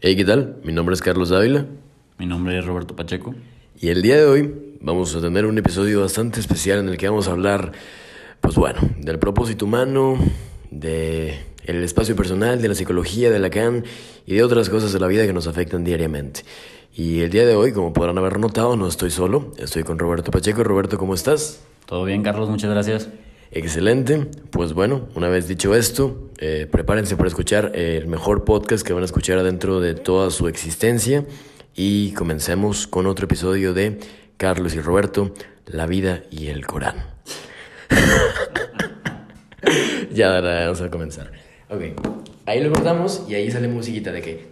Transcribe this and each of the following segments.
Hey, ¿qué tal? Mi nombre es Carlos Ávila Mi nombre es Roberto Pacheco. y el día de hoy vamos a tener un episodio bastante especial en el que vamos a hablar, pues bueno, del propósito humano, de el espacio personal, de la psicología de Lacan y de otras cosas de la vida que nos afectan diariamente. Y el día de hoy, como podrán haber notado, no estoy solo, estoy con Roberto Pacheco. Roberto, ¿cómo estás? ¿Todo bien, Carlos? Muchas gracias. Excelente. Pues bueno, una vez dicho esto, eh, prepárense para escuchar el mejor podcast que van a escuchar dentro de toda su existencia. Y comencemos con otro episodio de Carlos y Roberto, La vida y el Corán. ya, ahora vamos a comenzar. Ok, ahí lo cortamos y ahí sale musiquita de que...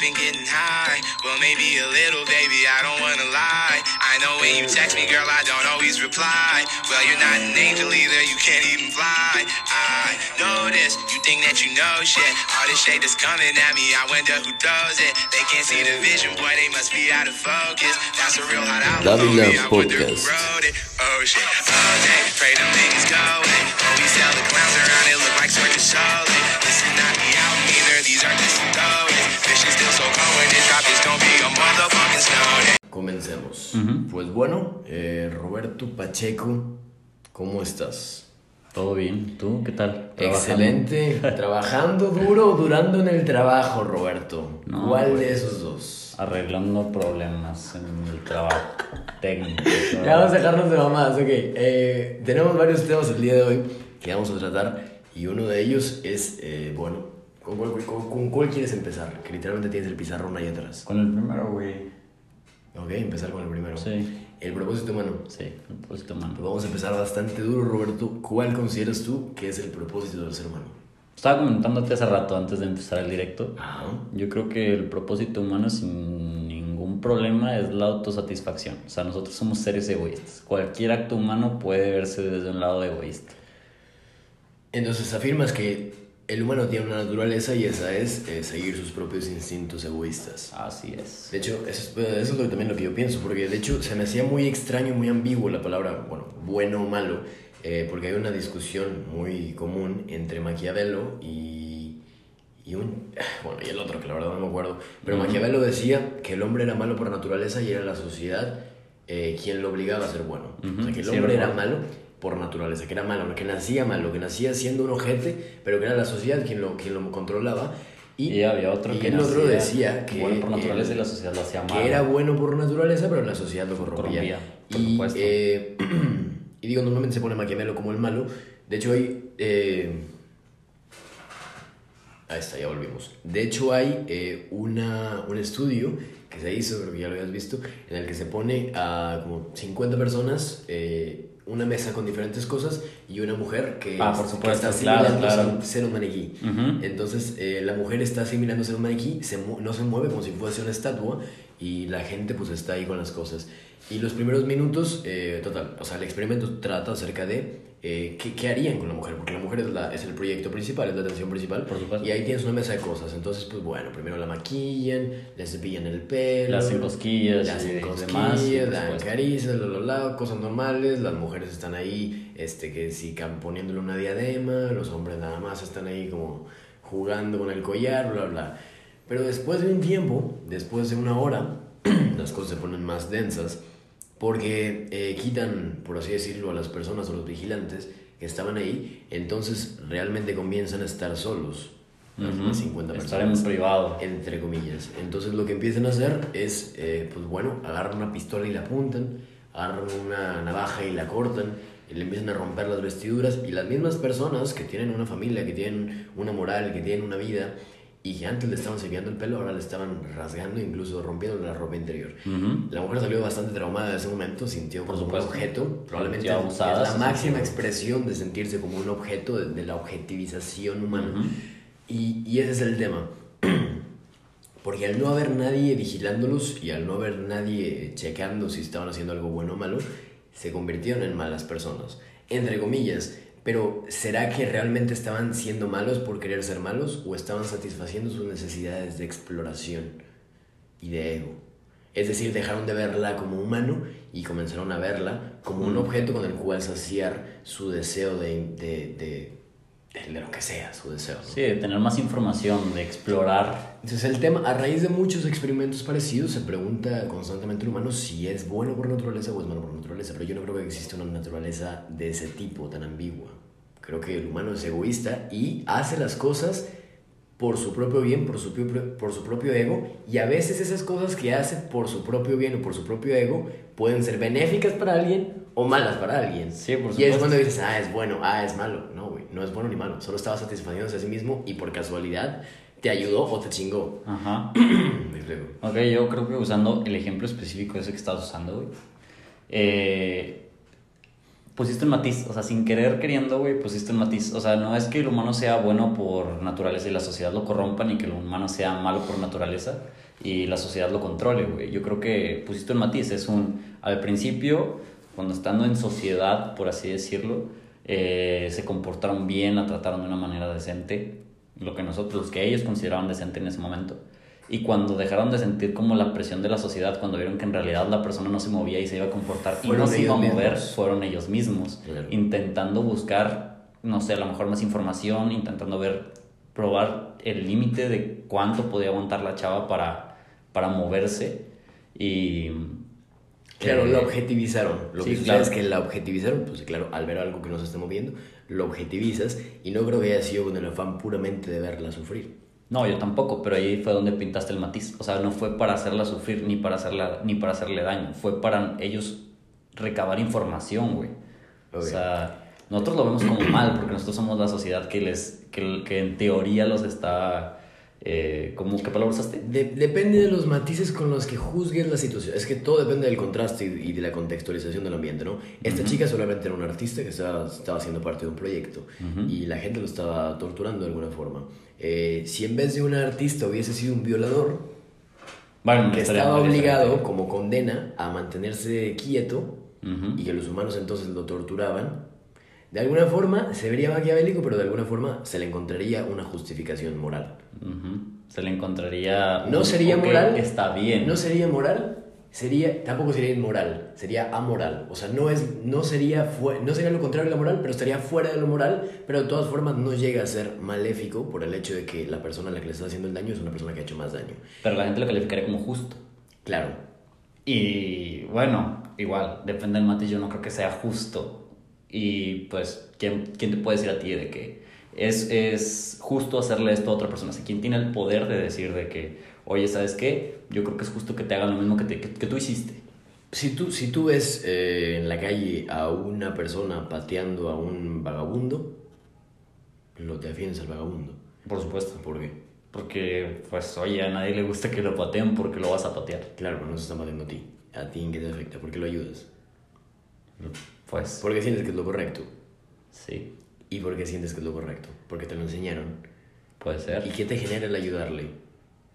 Been getting high. Well, maybe a little, baby, I don't wanna lie. I know when you text me, girl, I don't always reply. Well, you're not an angel either, you can't even fly. I know this, you think that you know shit. All this shade that's coming at me, I wonder who does it. They can't see the vision, boy, they must be out of focus. That's a real hot album, I wonder who Podcast. wrote it. Oh shit, oh dang, pray them niggas go in. Oh, we sell the clowns around, it look like circus shows. This is not the album either, these are just Comencemos. Pues bueno, eh, Roberto Pacheco, ¿cómo estás? ¿Todo bien? ¿Tú qué tal? ¿Trabajando? Excelente. Trabajando duro o durando en el trabajo, Roberto. No, ¿Cuál de esos dos? Arreglando problemas en el trabajo técnico. Ya vamos a dejarnos de mamadas, ok. Eh, tenemos varios temas el día de hoy que vamos a tratar y uno de ellos es, eh, bueno, ¿con cuál, con- con cuál quieres empezar? Que literalmente tienes el pizarrón ahí atrás. Con el primero, güey. Ok, empezar con el primero. Sí. El propósito humano. Sí, el propósito Pues humano. vamos a empezar bastante duro, Roberto. ¿Cuál consideras tú que es el propósito del ser humano? Estaba comentándote hace rato antes de empezar el directo. Ajá. Yo creo que el propósito humano sin ningún problema es la autosatisfacción. O sea, nosotros somos seres egoístas. Cualquier acto humano puede verse desde un lado egoísta. Entonces afirmas que el humano tiene una naturaleza y esa es eh, seguir sus propios instintos egoístas. Así es. De hecho, eso es, eso es lo que también lo que yo pienso, porque de hecho se me hacía muy extraño, muy ambiguo la palabra, bueno, bueno o malo, eh, porque hay una discusión muy común entre Maquiavelo y, y un, bueno, y el otro, que la verdad no me acuerdo, pero Maquiavelo decía que el hombre era malo por naturaleza y era la sociedad eh, quien lo obligaba a ser bueno. O sea, que el sí, hombre era recuerdo. malo por naturaleza, que era malo, que nacía malo, que nacía siendo un ojete, pero que era la sociedad quien lo, quien lo controlaba. Y, Y había otro y que el otro nacía decía que, bueno por naturaleza y la sociedad lo hacía que malo. era bueno por naturaleza, pero la sociedad lo corrompía. Y, supuesto. eh, y digo, normalmente se pone Maquiavelo como el malo. De hecho, hay. eh, ahí está, ya volvimos. De hecho, hay eh, una, un estudio que se hizo, creo que ya lo habías visto, en el que se pone a como 50 personas. eh, una mesa con diferentes cosas y una mujer que, Ah, por que supuesto, está claro, claro. ser- un maniquí. Entonces eh, la mujer está asimilando ser un maniquí, se no se mueve como si fuese una estatua y la gente pues está ahí con las cosas. Y los primeros minutos, eh, total, o sea, el experimento trata acerca de eh, ¿qué, qué harían con la mujer, porque la mujer es, la, es el proyecto principal, es la atención principal. Por supuesto. Y ahí tienes una mesa de cosas. Entonces, pues bueno, primero la maquillan, le cepillan el pelo. Le hacen cosquillas Le hacen cosquillas, le dan caricias, la, la, la, cosas normales. Las mujeres están ahí, este, que si cam- poniéndole una diadema, los hombres nada más están ahí como jugando con el collar, bla, bla. Pero después de un tiempo, después de una hora, las cosas se ponen más densas porque eh, quitan, por así decirlo, a las personas o los vigilantes que estaban ahí, entonces realmente comienzan a estar solos. Demás 50 Estar en personas privado. entre comillas. Entonces lo que empiezan a hacer es, eh, pues bueno, agarran una pistola y la apuntan, agarran una navaja y la cortan, y le empiezan a romper las vestiduras y las mismas personas que tienen una familia, que tienen una moral, que tienen una vida y que antes le estaban cepillando el pelo, ahora le estaban rasgando, incluso rompiendo la ropa interior. La mujer salió bastante traumada de ese momento, sintió Por como un objeto, probablemente es la máxima expresión de sentirse como un objeto, de, de la objetivización humana. Y, y ese es el tema. Porque al no haber nadie vigilándolos y al no haber nadie checando si estaban haciendo algo bueno o malo, se convirtieron en malas personas. Entre comillas. Pero ¿será que realmente estaban siendo malos por querer ser malos o estaban satisfaciendo sus necesidades de exploración y de ego? Es decir, dejaron de verla como humano y comenzaron a verla como un objeto con el cual saciar su deseo de, de, de, de, lo que sea, su deseo. ¿no? Sí, de tener más información, de explorar. Entonces el tema, a raíz de muchos experimentos parecidos, se pregunta constantemente el humano si es bueno por naturaleza o es malo por naturaleza, pero yo no creo que exista una naturaleza de ese tipo, tan ambigua. Creo que el humano es egoísta y hace las cosas por su propio bien, por su propio, por su propio ego, y a veces esas cosas que hace por su propio bien o por su propio ego pueden ser benéficas para alguien o malas para alguien. Sí, por Y es supuesto. cuando dices, ah, es bueno, ah, es malo. No, güey, no es bueno ni malo, solo estaba satisfaciéndose a sí mismo y por casualidad te ayudó o te chingó. Ajá. Me. Ok, yo creo que usando el ejemplo específico ese que estabas usando, güey. Eh, pusiste un matiz, o sea, sin querer queriendo, güey, pusiste un matiz. O sea, no es que el humano sea bueno por naturaleza y la sociedad lo corrompa, ni que el humano sea malo por naturaleza y la sociedad lo controle, güey. Yo creo que pusiste un matiz, es un, al principio, cuando estando en sociedad, por así decirlo, eh, se comportaron bien, la trataron de una manera decente, lo que nosotros, que ellos consideraban decente en ese momento. Y cuando dejaron de sentir como la presión de la sociedad, cuando vieron que en realidad la persona no se movía y se iba a comportar y no se iba a mover, mismos. fueron ellos mismos, Claro. intentando buscar, no sé, a lo mejor más información, intentando ver, probar el límite de cuánto podía aguantar la chava para, para moverse. Y. Claro, eh, lo objetivizaron. Lo sí, que sucede claro. es que la objetivizaron, pues claro, al ver algo que no se está moviendo, lo objetivizas y no creo que haya sido con el afán puramente de verla sufrir. No, yo tampoco, pero ahí fue donde pintaste el matiz. O sea, no fue para hacerla sufrir ni para, hacerla, ni para hacerle daño. Fue para ellos recabar información, güey. O Ok. sea, nosotros lo vemos como mal porque nosotros somos la sociedad que, les, que, que en teoría los está... Eh, ¿cómo, ¿Qué palabra usaste? De- depende de los matices con los que juzgues la situación. Es que todo depende del contraste y, y de la contextualización del ambiente, ¿no? Esta chica solamente era una artista que estaba, estaba haciendo parte de un proyecto y la gente lo estaba torturando de alguna forma. Eh, si en vez de una artista hubiese sido un violador, Bueno, que estaba obligado como condena a mantenerse quieto Ujú. y que los humanos entonces lo torturaban, de alguna forma se vería maquiavélico, pero de alguna forma se le encontraría una justificación moral. Ujú. Se le encontraría... No un, sería moral. Está bien. No sería moral, sería tampoco sería inmoral, sería amoral. O sea, no es no sería no sería lo contrario de la moral, pero estaría fuera de lo moral, pero de todas formas no llega a ser maléfico por el hecho de que la persona a la que le está haciendo el daño es una persona que ha hecho más daño. Pero la gente lo calificaría como justo. Claro. Y bueno, igual, depende del matiz, yo no creo que sea justo. Y pues, ¿quién, quién te puede decir a ti de que es, es justo hacerle esto a otra persona? O sea, ¿quién tiene el poder de decir de que, oye, ¿sabes qué? Yo creo que es justo que te hagan lo mismo que, te- que, que tú hiciste. Si tú, si tú ves eh, en la calle a una persona pateando a un vagabundo, lo te defiendes al vagabundo. Por supuesto. ¿Por qué? Porque, pues, oye, a nadie le gusta que lo pateen porque lo vas a patear. Claro, pero no se está pateando a ti. ¿A ti en qué te afecta? ¿Por qué lo ayudas? Pues, Porque sientes que es lo correcto. sí, ¿Y por qué sientes que es lo correcto? Porque te lo enseñaron. puede ser. ¿Y qué te genera el ayudarle?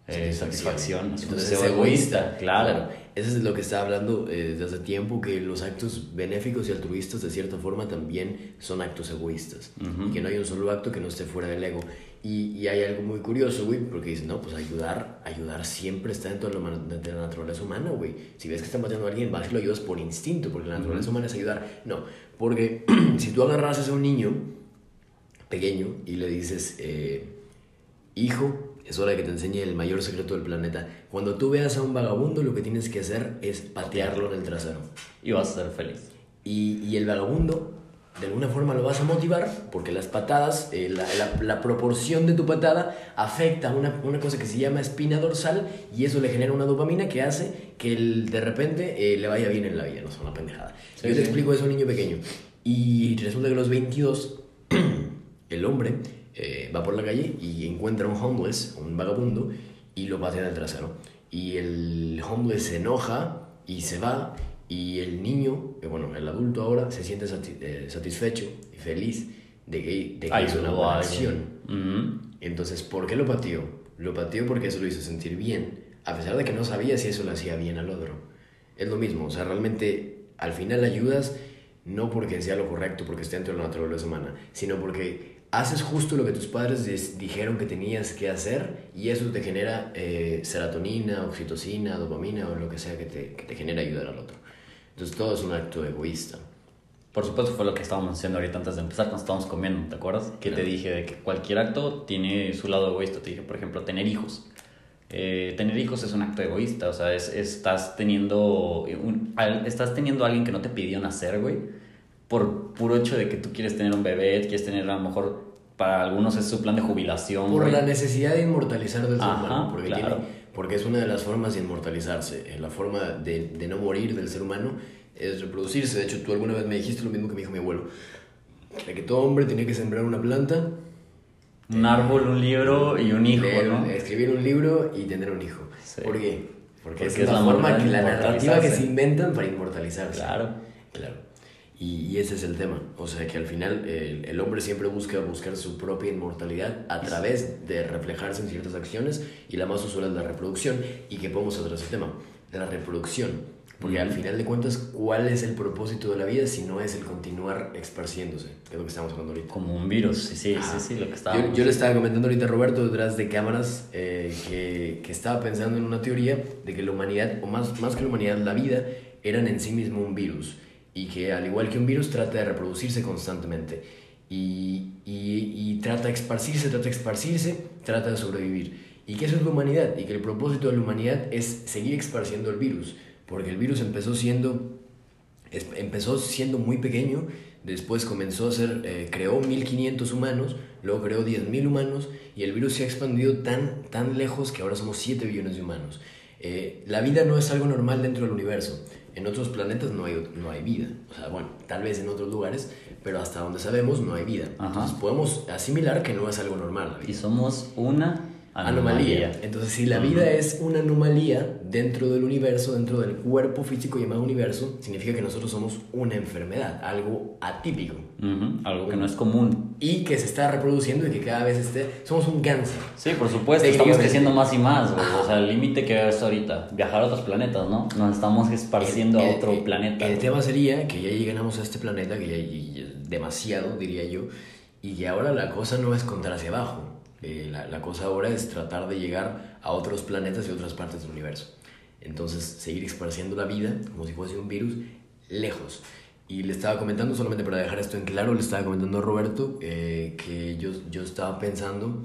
Eh, satisfacción, Entonces es egoísta, egoísta, claro. Eso es lo que está hablando eh, desde hace tiempo, que los actos benéficos y altruistas de cierta forma también son actos egoístas. Ujú. Y que no hay un solo acto que no esté fuera del ego. Y, y hay algo muy curioso, güey, porque dicen, no, pues ayudar, ayudar siempre está dentro de man- de la naturaleza humana, güey. Si ves que están matando a alguien, vas y lo ayudas por instinto, porque la naturaleza humana es ayudar. No, porque si tú agarras a un niño pequeño y le dices, eh, hijo, es hora de que te enseñe el mayor secreto del planeta. Cuando tú veas a un vagabundo, lo que tienes que hacer es patearlo en el trasero. Y vas a ser feliz. Y, y el vagabundo, de alguna forma lo vas a motivar, porque las patadas, eh, la, la- la proporción de tu patada afecta a una, una cosa que se llama espina dorsal y eso le genera una dopamina que hace que el- de repente eh, le vaya bien en la vida, no es una pendejada. Sí, Yo te sí. explico eso a un niño pequeño. Y resulta que a los 22, el hombre eh, va por la calle y encuentra un homeless, un vagabundo, y lo patea en el trasero. Y el homeless se enoja y se va, y el niño, que bueno, el adulto ahora, se siente sati- eh, satisfecho y feliz de que, de que hizo una buena a acción. alguien. Ujú. Entonces, ¿por qué lo pateó? Lo pateó porque eso lo hizo sentir bien, a pesar de que no sabía si eso le hacía bien al otro. Es lo mismo, o sea, realmente al final ayudas no porque sea lo correcto, porque esté dentro de la naturaleza humana, sino porque haces justo lo que tus padres dijeron que tenías que hacer y eso te genera eh, serotonina, oxitocina, dopamina o lo que sea que te, que te genera ayudar al otro. Entonces todo es un acto egoísta. Por supuesto fue lo que estábamos haciendo ahorita antes de empezar, cuando estábamos comiendo, ¿te acuerdas? Que te dije de que cualquier acto tiene su lado egoísta. Te dije, por ejemplo, tener hijos. Eh, tener hijos es un acto egoísta, o sea, es, estás teniendo un- al- estás teniendo a alguien que no te pidió nacer, güey, por puro hecho de que tú quieres tener un bebé, quieres tener a lo mejor, para algunos es su plan de jubilación, Por güey. la necesidad de inmortalizar del ser humano, porque, claro. tiene- porque es una de las formas de inmortalizarse. Eh, La forma de, de no morir del ser humano es reproducirse. De hecho, tú alguna vez me dijiste lo mismo que me dijo mi abuelo, de que todo hombre tenía que sembrar una planta, Un árbol, un libro y un hijo, leer, ¿no? escribir un libro y tener un hijo. Sí. ¿Por qué? Porque, Porque es, es la forma que la narrativa que se inventan para inmortalizarse. Claro. Claro. Y, y ese es el tema. O sea que al final el, el hombre siempre busca buscar su propia inmortalidad a través de reflejarse en ciertas acciones y la más usual es la reproducción. ¿Y que podemos tratar ese tema? La reproducción. Porque al final de cuentas, ¿cuál es el propósito de la vida si no es el continuar esparciéndose? Que es lo que estamos hablando ahorita. Como un virus, sí, sí, sí, sí, lo que Yo, estábamos. yo le estaba comentando ahorita a Roberto detrás de cámaras eh, que, que estaba pensando en una teoría de que la humanidad, o más, más que la humanidad, la vida, eran en sí mismo un virus. Y que al igual que un virus trata de reproducirse constantemente. Y, y, trata de esparcirse, trata de esparcirse, trata de sobrevivir. Y que eso es la humanidad. Y que el propósito de la humanidad es seguir esparciendo el virus. Porque el virus empezó siendo empezó siendo muy pequeño, después comenzó a ser, eh, creó 1500 humanos, luego creó 10.000 humanos y el virus se ha expandido tan, tan lejos que ahora somos 7 billones de humanos. Eh, la vida no es algo normal dentro del universo. En otros planetas no hay, no hay vida. O sea, bueno, tal vez en otros lugares, pero hasta donde sabemos no hay vida. Ajá. Entonces podemos asimilar que no es algo normal la vida Y somos una anomalía. anomalía. Entonces, si la vida es una anomalía dentro del universo, dentro del cuerpo físico llamado universo, significa que nosotros somos una enfermedad, algo atípico. Algo que no es común. Y que se está reproduciendo y que cada vez esté... Somos un cáncer. Sí, por supuesto, estamos creciendo más y más, güey. O sea, el límite que es ahorita, viajar a otros planetas, ¿no? Nos estamos esparciendo El- a otro el- planeta. El tema sería que ya llegamos a este planeta, que ya y- y- demasiado, diría yo, y que ahora la cosa no es contar hacia abajo. Eh, la, la cosa ahora es tratar de llegar a otros planetas y otras partes del universo. Entonces, seguir esparciendo la vida como si fuese un virus lejos. Y le estaba comentando, solamente para dejar esto en claro, le estaba comentando a Roberto eh, que yo, yo estaba pensando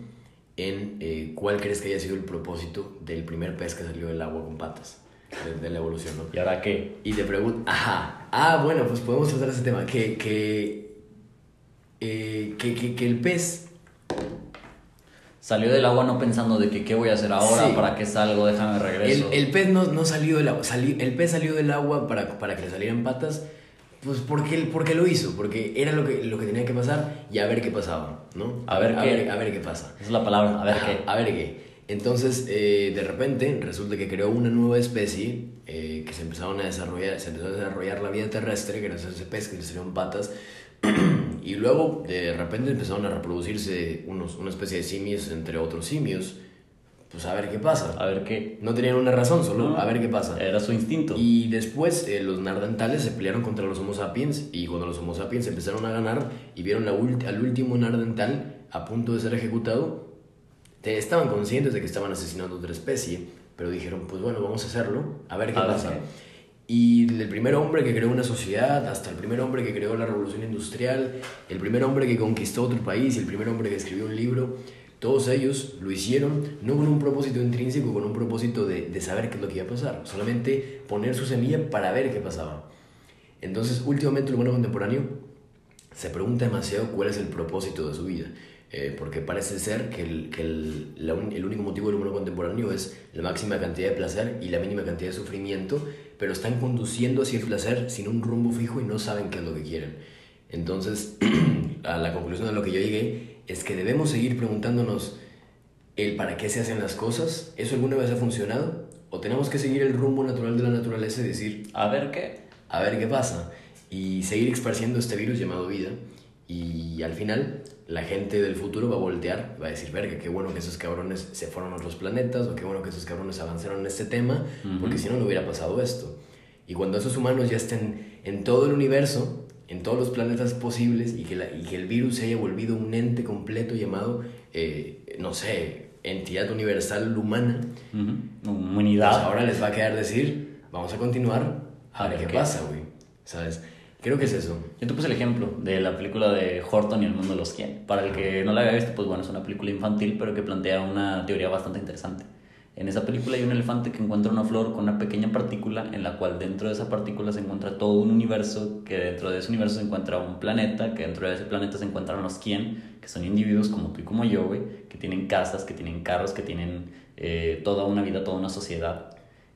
en eh, cuál crees que haya sido el propósito del primer pez que salió del agua con patas, de, de la evolución, ¿no? ¿Y ahora qué? Y te pregunto, ajá, ah, bueno, pues podemos tratar ese tema, que, que, eh, que, que, que el pez, Salió del agua no pensando de que qué voy a hacer ahora, Sí. para qué salgo, déjame regreso. el pez no, no salió del agua, sali- el pez salió del agua para, para que le salieran patas, pues porque, porque lo hizo, porque era lo que, lo que tenía que pasar y a ver qué pasaba, ¿no? A ver a qué. ver, a ver qué pasa. Esa es la palabra, a ver Ajá, qué. A ver qué. Entonces, eh, de repente, resulta que creó una nueva especie eh, que se empezaron a desarrollar, se empezó a desarrollar la vida terrestre gracias a pez que le salieron patas. y luego, de repente, empezaron a reproducirse unos, una especie de simios entre otros simios. Pues a ver qué pasa. A ver qué. No tenían una razón, solo No. a ver qué pasa. Era su instinto. Y después eh, los nardentales se pelearon contra los Homo sapiens y cuando los Homo sapiens empezaron a ganar y vieron la al último nardental a punto de ser ejecutado, estaban conscientes de que estaban asesinando otra especie, pero dijeron, pues bueno, vamos a hacerlo, a ver qué A ver pasa. qué. Y el primer hombre que creó una sociedad, hasta el primer hombre que creó la revolución industrial, el primer hombre que conquistó otro país el primer hombre que escribió un libro, todos ellos lo hicieron no con un propósito intrínseco, con un propósito de, de saber qué es lo que iba a pasar, solamente poner su semilla para ver qué pasaba. Entonces, últimamente el humano contemporáneo se pregunta demasiado cuál es el propósito de su vida. Eh, porque parece ser que, el, que el, el único motivo del humano contemporáneo es la máxima cantidad de placer y la mínima cantidad de sufrimiento, pero están conduciendo hacia el placer sin un rumbo fijo y no saben qué es lo que quieren. Entonces, a la conclusión de lo que yo llegué es que debemos seguir preguntándonos el para qué se hacen las cosas, ¿eso alguna vez ha funcionado? ¿O tenemos que seguir el rumbo natural de la naturaleza y decir, A ver qué. a ver qué pasa y seguir esparciendo este virus llamado vida. Y al final la gente del futuro va a voltear va a decir verga qué bueno que esos cabrones se fueron a otros planetas o qué bueno que esos cabrones avanzaron en este tema porque si no no hubiera pasado esto y cuando esos humanos ya estén en todo el universo en todos los planetas posibles y que, la- y que el virus se haya volvido un ente completo llamado eh, no sé entidad universal humana Ujú. pues Humanidad. ahora les va a quedar decir, vamos a continuar a A ver qué. pasa, güey. ¿Sabes? Creo que es eso. Yo te puse el ejemplo de la película de Horton y el mundo de los 100. Para el que no la haya visto, pues bueno, es una película infantil, pero que plantea una teoría bastante interesante. En esa película hay un elefante que encuentra una flor con una pequeña partícula en la cual dentro de esa partícula se encuentra todo un universo, que dentro de ese universo se encuentra un planeta, que dentro de ese planeta se encuentran los Kien, que son individuos como tú y como yo, güey, que tienen casas, que tienen carros, que tienen eh, toda una vida, toda una sociedad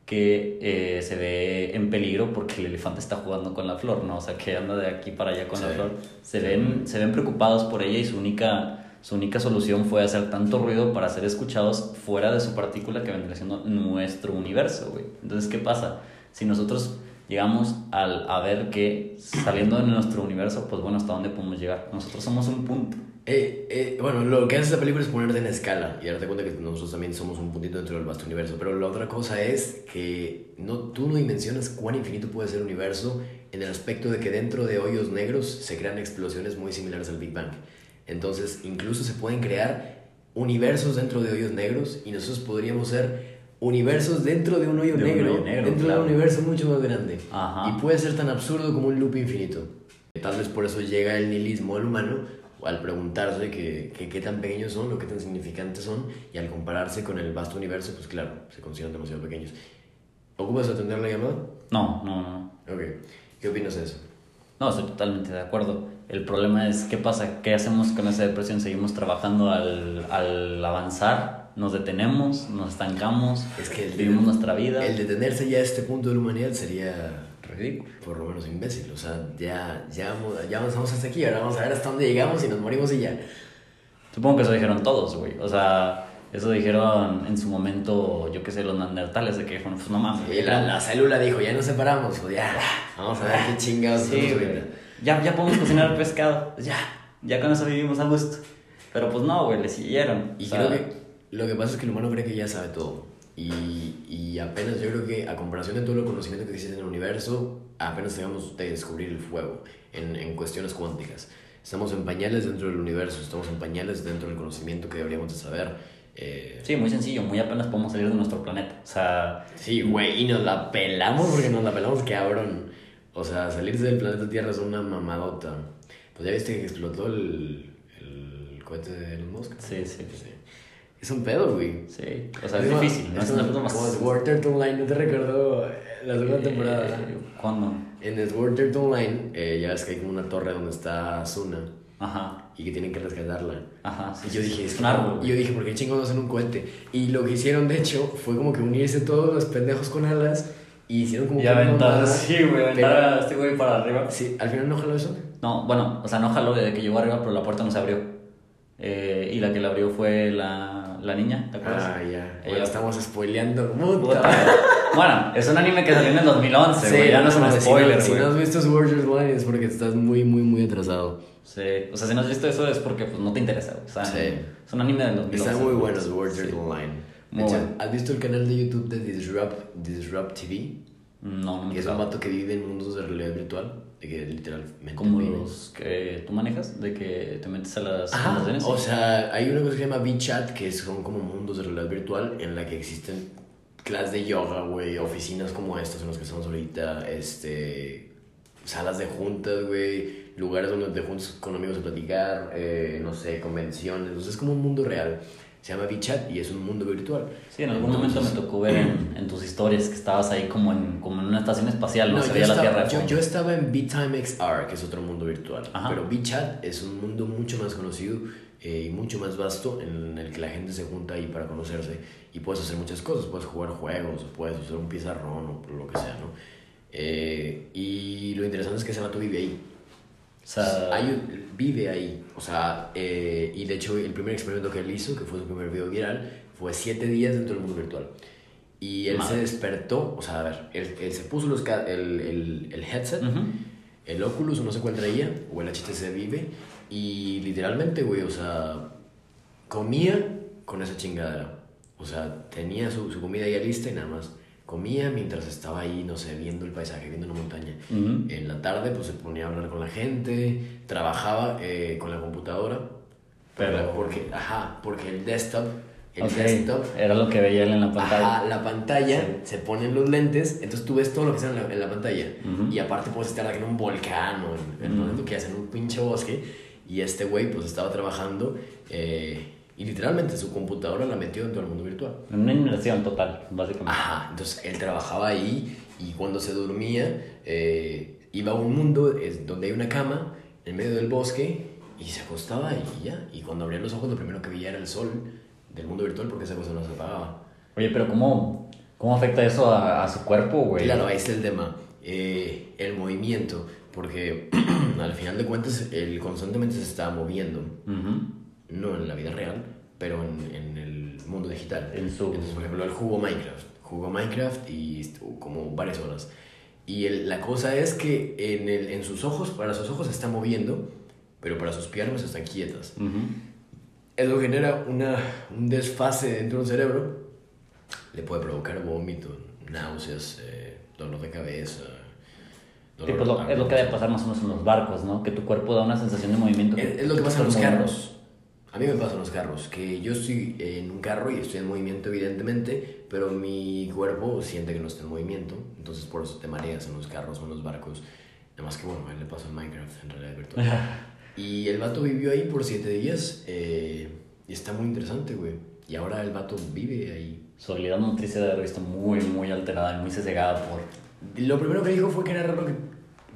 que eh, se ve en peligro porque el elefante está jugando con la flor, ¿no? O sea, que anda de aquí para allá con la flor. Se ven, se ven preocupados por ella y su única, su única solución fue hacer tanto ruido para ser escuchados fuera de su partícula que vendría siendo nuestro universo, güey. Entonces, ¿qué pasa? Si nosotros llegamos al, a ver que saliendo de nuestro universo, pues bueno, ¿hasta dónde podemos llegar? Nosotros somos un punto. Eh, eh, bueno, lo que hace esta película es ponerte en escala y darte cuenta que nosotros también somos un puntito dentro del vasto universo. Pero la otra cosa es que no, tú no dimensionas cuán infinito puede ser el universo en el aspecto de que dentro de hoyos negros se crean explosiones muy similares al Big Bang. Entonces, incluso se pueden crear universos dentro de hoyos negros y nosotros podríamos ser universos dentro de un hoyo, De un negro, hoyo negro, dentro claro. de un universo mucho más grande. Ajá. Y puede ser tan absurdo como un loop infinito. Tal vez por eso llega el nihilismo al humano al preguntarse que, que qué tan pequeños son o qué tan significantes son y al compararse con el vasto universo, pues claro, se consideran demasiado pequeños. ¿Ocupas atender la llamada? No, no, no. Ok. ¿Qué opinas de eso? No, estoy totalmente de acuerdo. El problema es qué pasa, qué hacemos con esa depresión. Seguimos trabajando al, al avanzar, nos detenemos, nos estancamos, Es que vivimos nuestra vida. el detenerse ya a este punto de la humanidad sería ridículo, por lo menos imbécil. O sea, ya, ya, ya avanzamos hasta aquí, ahora vamos a ver hasta dónde llegamos y nos morimos y ya. Supongo que eso dijeron todos, güey. O sea, eso dijeron en su momento, yo qué sé, los neandertales, de que dijeron, pues no mames. Y la, la célula dijo, ya nos separamos, pues ya, vamos a ver qué chingados Sí, güey. Ya, ya podemos cocinar pescado. Ya, ya con eso vivimos a gusto. Pero pues no, güey, le siguieron. Y O sea, creo que lo que pasa es que el humano cree que ya sabe todo. Y, y apenas yo creo que a comparación de todo el conocimiento que existe en el universo, apenas tengamos de descubrir el fuego en, en cuestiones cuánticas. Estamos en pañales dentro del universo, estamos en pañales dentro del conocimiento que deberíamos de saber. Eh, Sí, muy sencillo, muy apenas podemos salir de nuestro planeta. O sea, sí, güey, y nos la pelamos porque nos la pelamos cabrón. O sea, salirse del planeta Tierra es una mamadota. Pues ya viste que explotó el, el cohete de Elon Musk. sí, sí, sí. Es un pedo, güey. Sí, o sea, es difícil, no es una cosa más. Como Sword Art Online, ¿no te recordó la segunda temporada? Eh, ¿Cuándo? En Sword Art Online, eh, ya ves que hay como una torre donde está Asuna Ajá, y que tienen que rescatarla. ajá. Sí, Y yo sí, dije, es un árbol. yo dije, ¿por qué chingados hacen un cohete? Y lo que hicieron, de hecho, fue como que unirse todos los pendejos con alas y hicieron como Y que una aventar, mamada. sí, güey, aventar Pero- a este güey para arriba. Sí, al final no jaló eso. No, bueno, o sea, no jaló desde que llegó arriba, pero la puerta no se abrió. Eh, y la que la abrió fue la, la niña, ¿te acuerdas? Ah, ya. Bueno, Ella- estamos spoileando. Puta. Bueno, es un anime que salió en el 2011, güey, ya no es un si no- spoiler, Si no has visto Sword Online es porque estás muy, muy, muy atrasado. Sí, o sea, si no has visto eso es porque pues, no te interesa. O sea, Sí. es un anime del 2011. Está muy bueno Sword Art Sí. Online. Muy hecho, bueno. ¿Has visto el canal de YouTube de Disrupt, Disrupt TV? No, no Que es un vato que vive en mundos de realidad virtual. De que literalmente Como los que tú manejas, de que te metes a las Ajá, o sea, hay una cosa que se llama VChat, que son como mundos de realidad virtual en la que existen clases de yoga, güey, oficinas como estas en las que estamos ahorita, este, salas de juntas, güey, lugares donde te juntas con amigos a platicar, eh, no sé, convenciones, o sea, es como un mundo real. Se llama VChat y es un mundo virtual. Sí, en algún momento me tocó ver en, en tus historias que estabas ahí como en, como en una estación espacial, no, No, se veía la Tierra. yo, yo estaba en BeTime XR, que es otro mundo virtual. Ajá. Pero BeChat es un mundo mucho más conocido eh, y mucho más vasto en el que la gente se junta ahí para conocerse y puedes hacer muchas cosas. Puedes jugar juegos, o puedes usar un pizarrón o lo que sea, ¿no? Eh, y lo interesante es que ese vato vive ahí. O sea, Hay un- vive ahí. O sea, eh, y de hecho el primer experimento que él hizo, que fue su primer video viral, fue siete días dentro del mundo virtual. Y él se Madre. despertó, o sea, a ver, él, él se puso los, el, el, el headset, Ujú. el Oculus, no sé cuál traía, o el HTC Vive, y literalmente, güey, o sea, comía con esa chingadera. O sea, tenía su, su comida ya lista y nada más. Comía mientras estaba ahí, no sé, viendo el paisaje, viendo una montaña. Ujú. En la tarde, pues se ponía a hablar con la gente, trabajaba eh, con la computadora. Pero- Porque, ajá, porque el desktop el desktop. Era lo que veía él en la pantalla. Ajá, la pantalla, Sí. se ponen los lentes, entonces tú ves todo lo que está en la, en la pantalla. Y aparte puedes estar aquí en un volcán o en, en que hacen en un pinche bosque. Y este güey pues estaba trabajando eh, y literalmente su computadora la metió dentro del mundo virtual. Una inmersión total, básicamente. Ajá, entonces él trabajaba ahí y cuando se dormía eh, iba a un mundo donde hay una cama en medio del bosque y se acostaba y ya. Y cuando abría los ojos lo primero que veía era el sol del mundo virtual porque esa cosa no se apagaba. Oye, pero ¿cómo, cómo afecta eso a, a su cuerpo, güey? Claro, ahí está el tema. eh, el movimiento, porque al final de cuentas él constantemente se está moviendo, Ujú. No en la vida real, pero en, en el mundo digital. En su- Entonces, por ejemplo, él jugó Minecraft, jugó Minecraft y como varias horas. Y el- la cosa es que en, el- en sus ojos, para sus ojos se está moviendo, pero para sus piernas están quietas. Ujú. Eso genera una, un desfase dentro del cerebro. Le puede provocar vómito, náuseas, eh, dolor de cabeza. dolor Sí, pues lo- es lo que debe pasar más o menos en los barcos, ¿no? Que tu cuerpo da una sensación de movimiento. Es, es lo que pasa en los carros. A mí me pasa en los carros, que yo estoy en un carro y estoy en movimiento evidentemente, pero mi cuerpo siente que no está en movimiento, entonces por eso te mareas en los carros o en los barcos. Nada más que bueno, a él le pasó en Minecraft en realidad virtual. Y el vato vivió ahí por siete días eh, y está muy interesante, güey. Y ahora el vato vive ahí. Su habilidad motriz debe haber visto muy, muy alterada y muy sesgada por... Lo primero que dijo fue que era raro que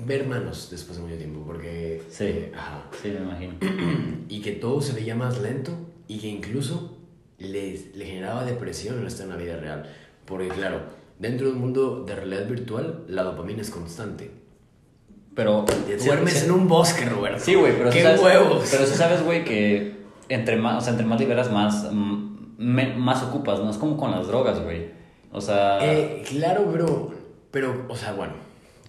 ver manos después de mucho tiempo, porque... Sí. eh, ajá. Sí, me imagino. y que todo se veía más lento y que incluso le, le generaba depresión estar en la vida real. Porque claro, dentro de un mundo de realidad virtual, la dopamina es constante. Pero... Duermes en un bosque, Roberto. Sí, güey, pero ¡Qué sabes, huevos! Pero tú sabes, güey, que entre más, o sea, entre más liberas, más, mm, me- más ocupas, ¿no? Es como con las drogas, güey. O sea... Eh, claro, pero, pero, o sea, bueno,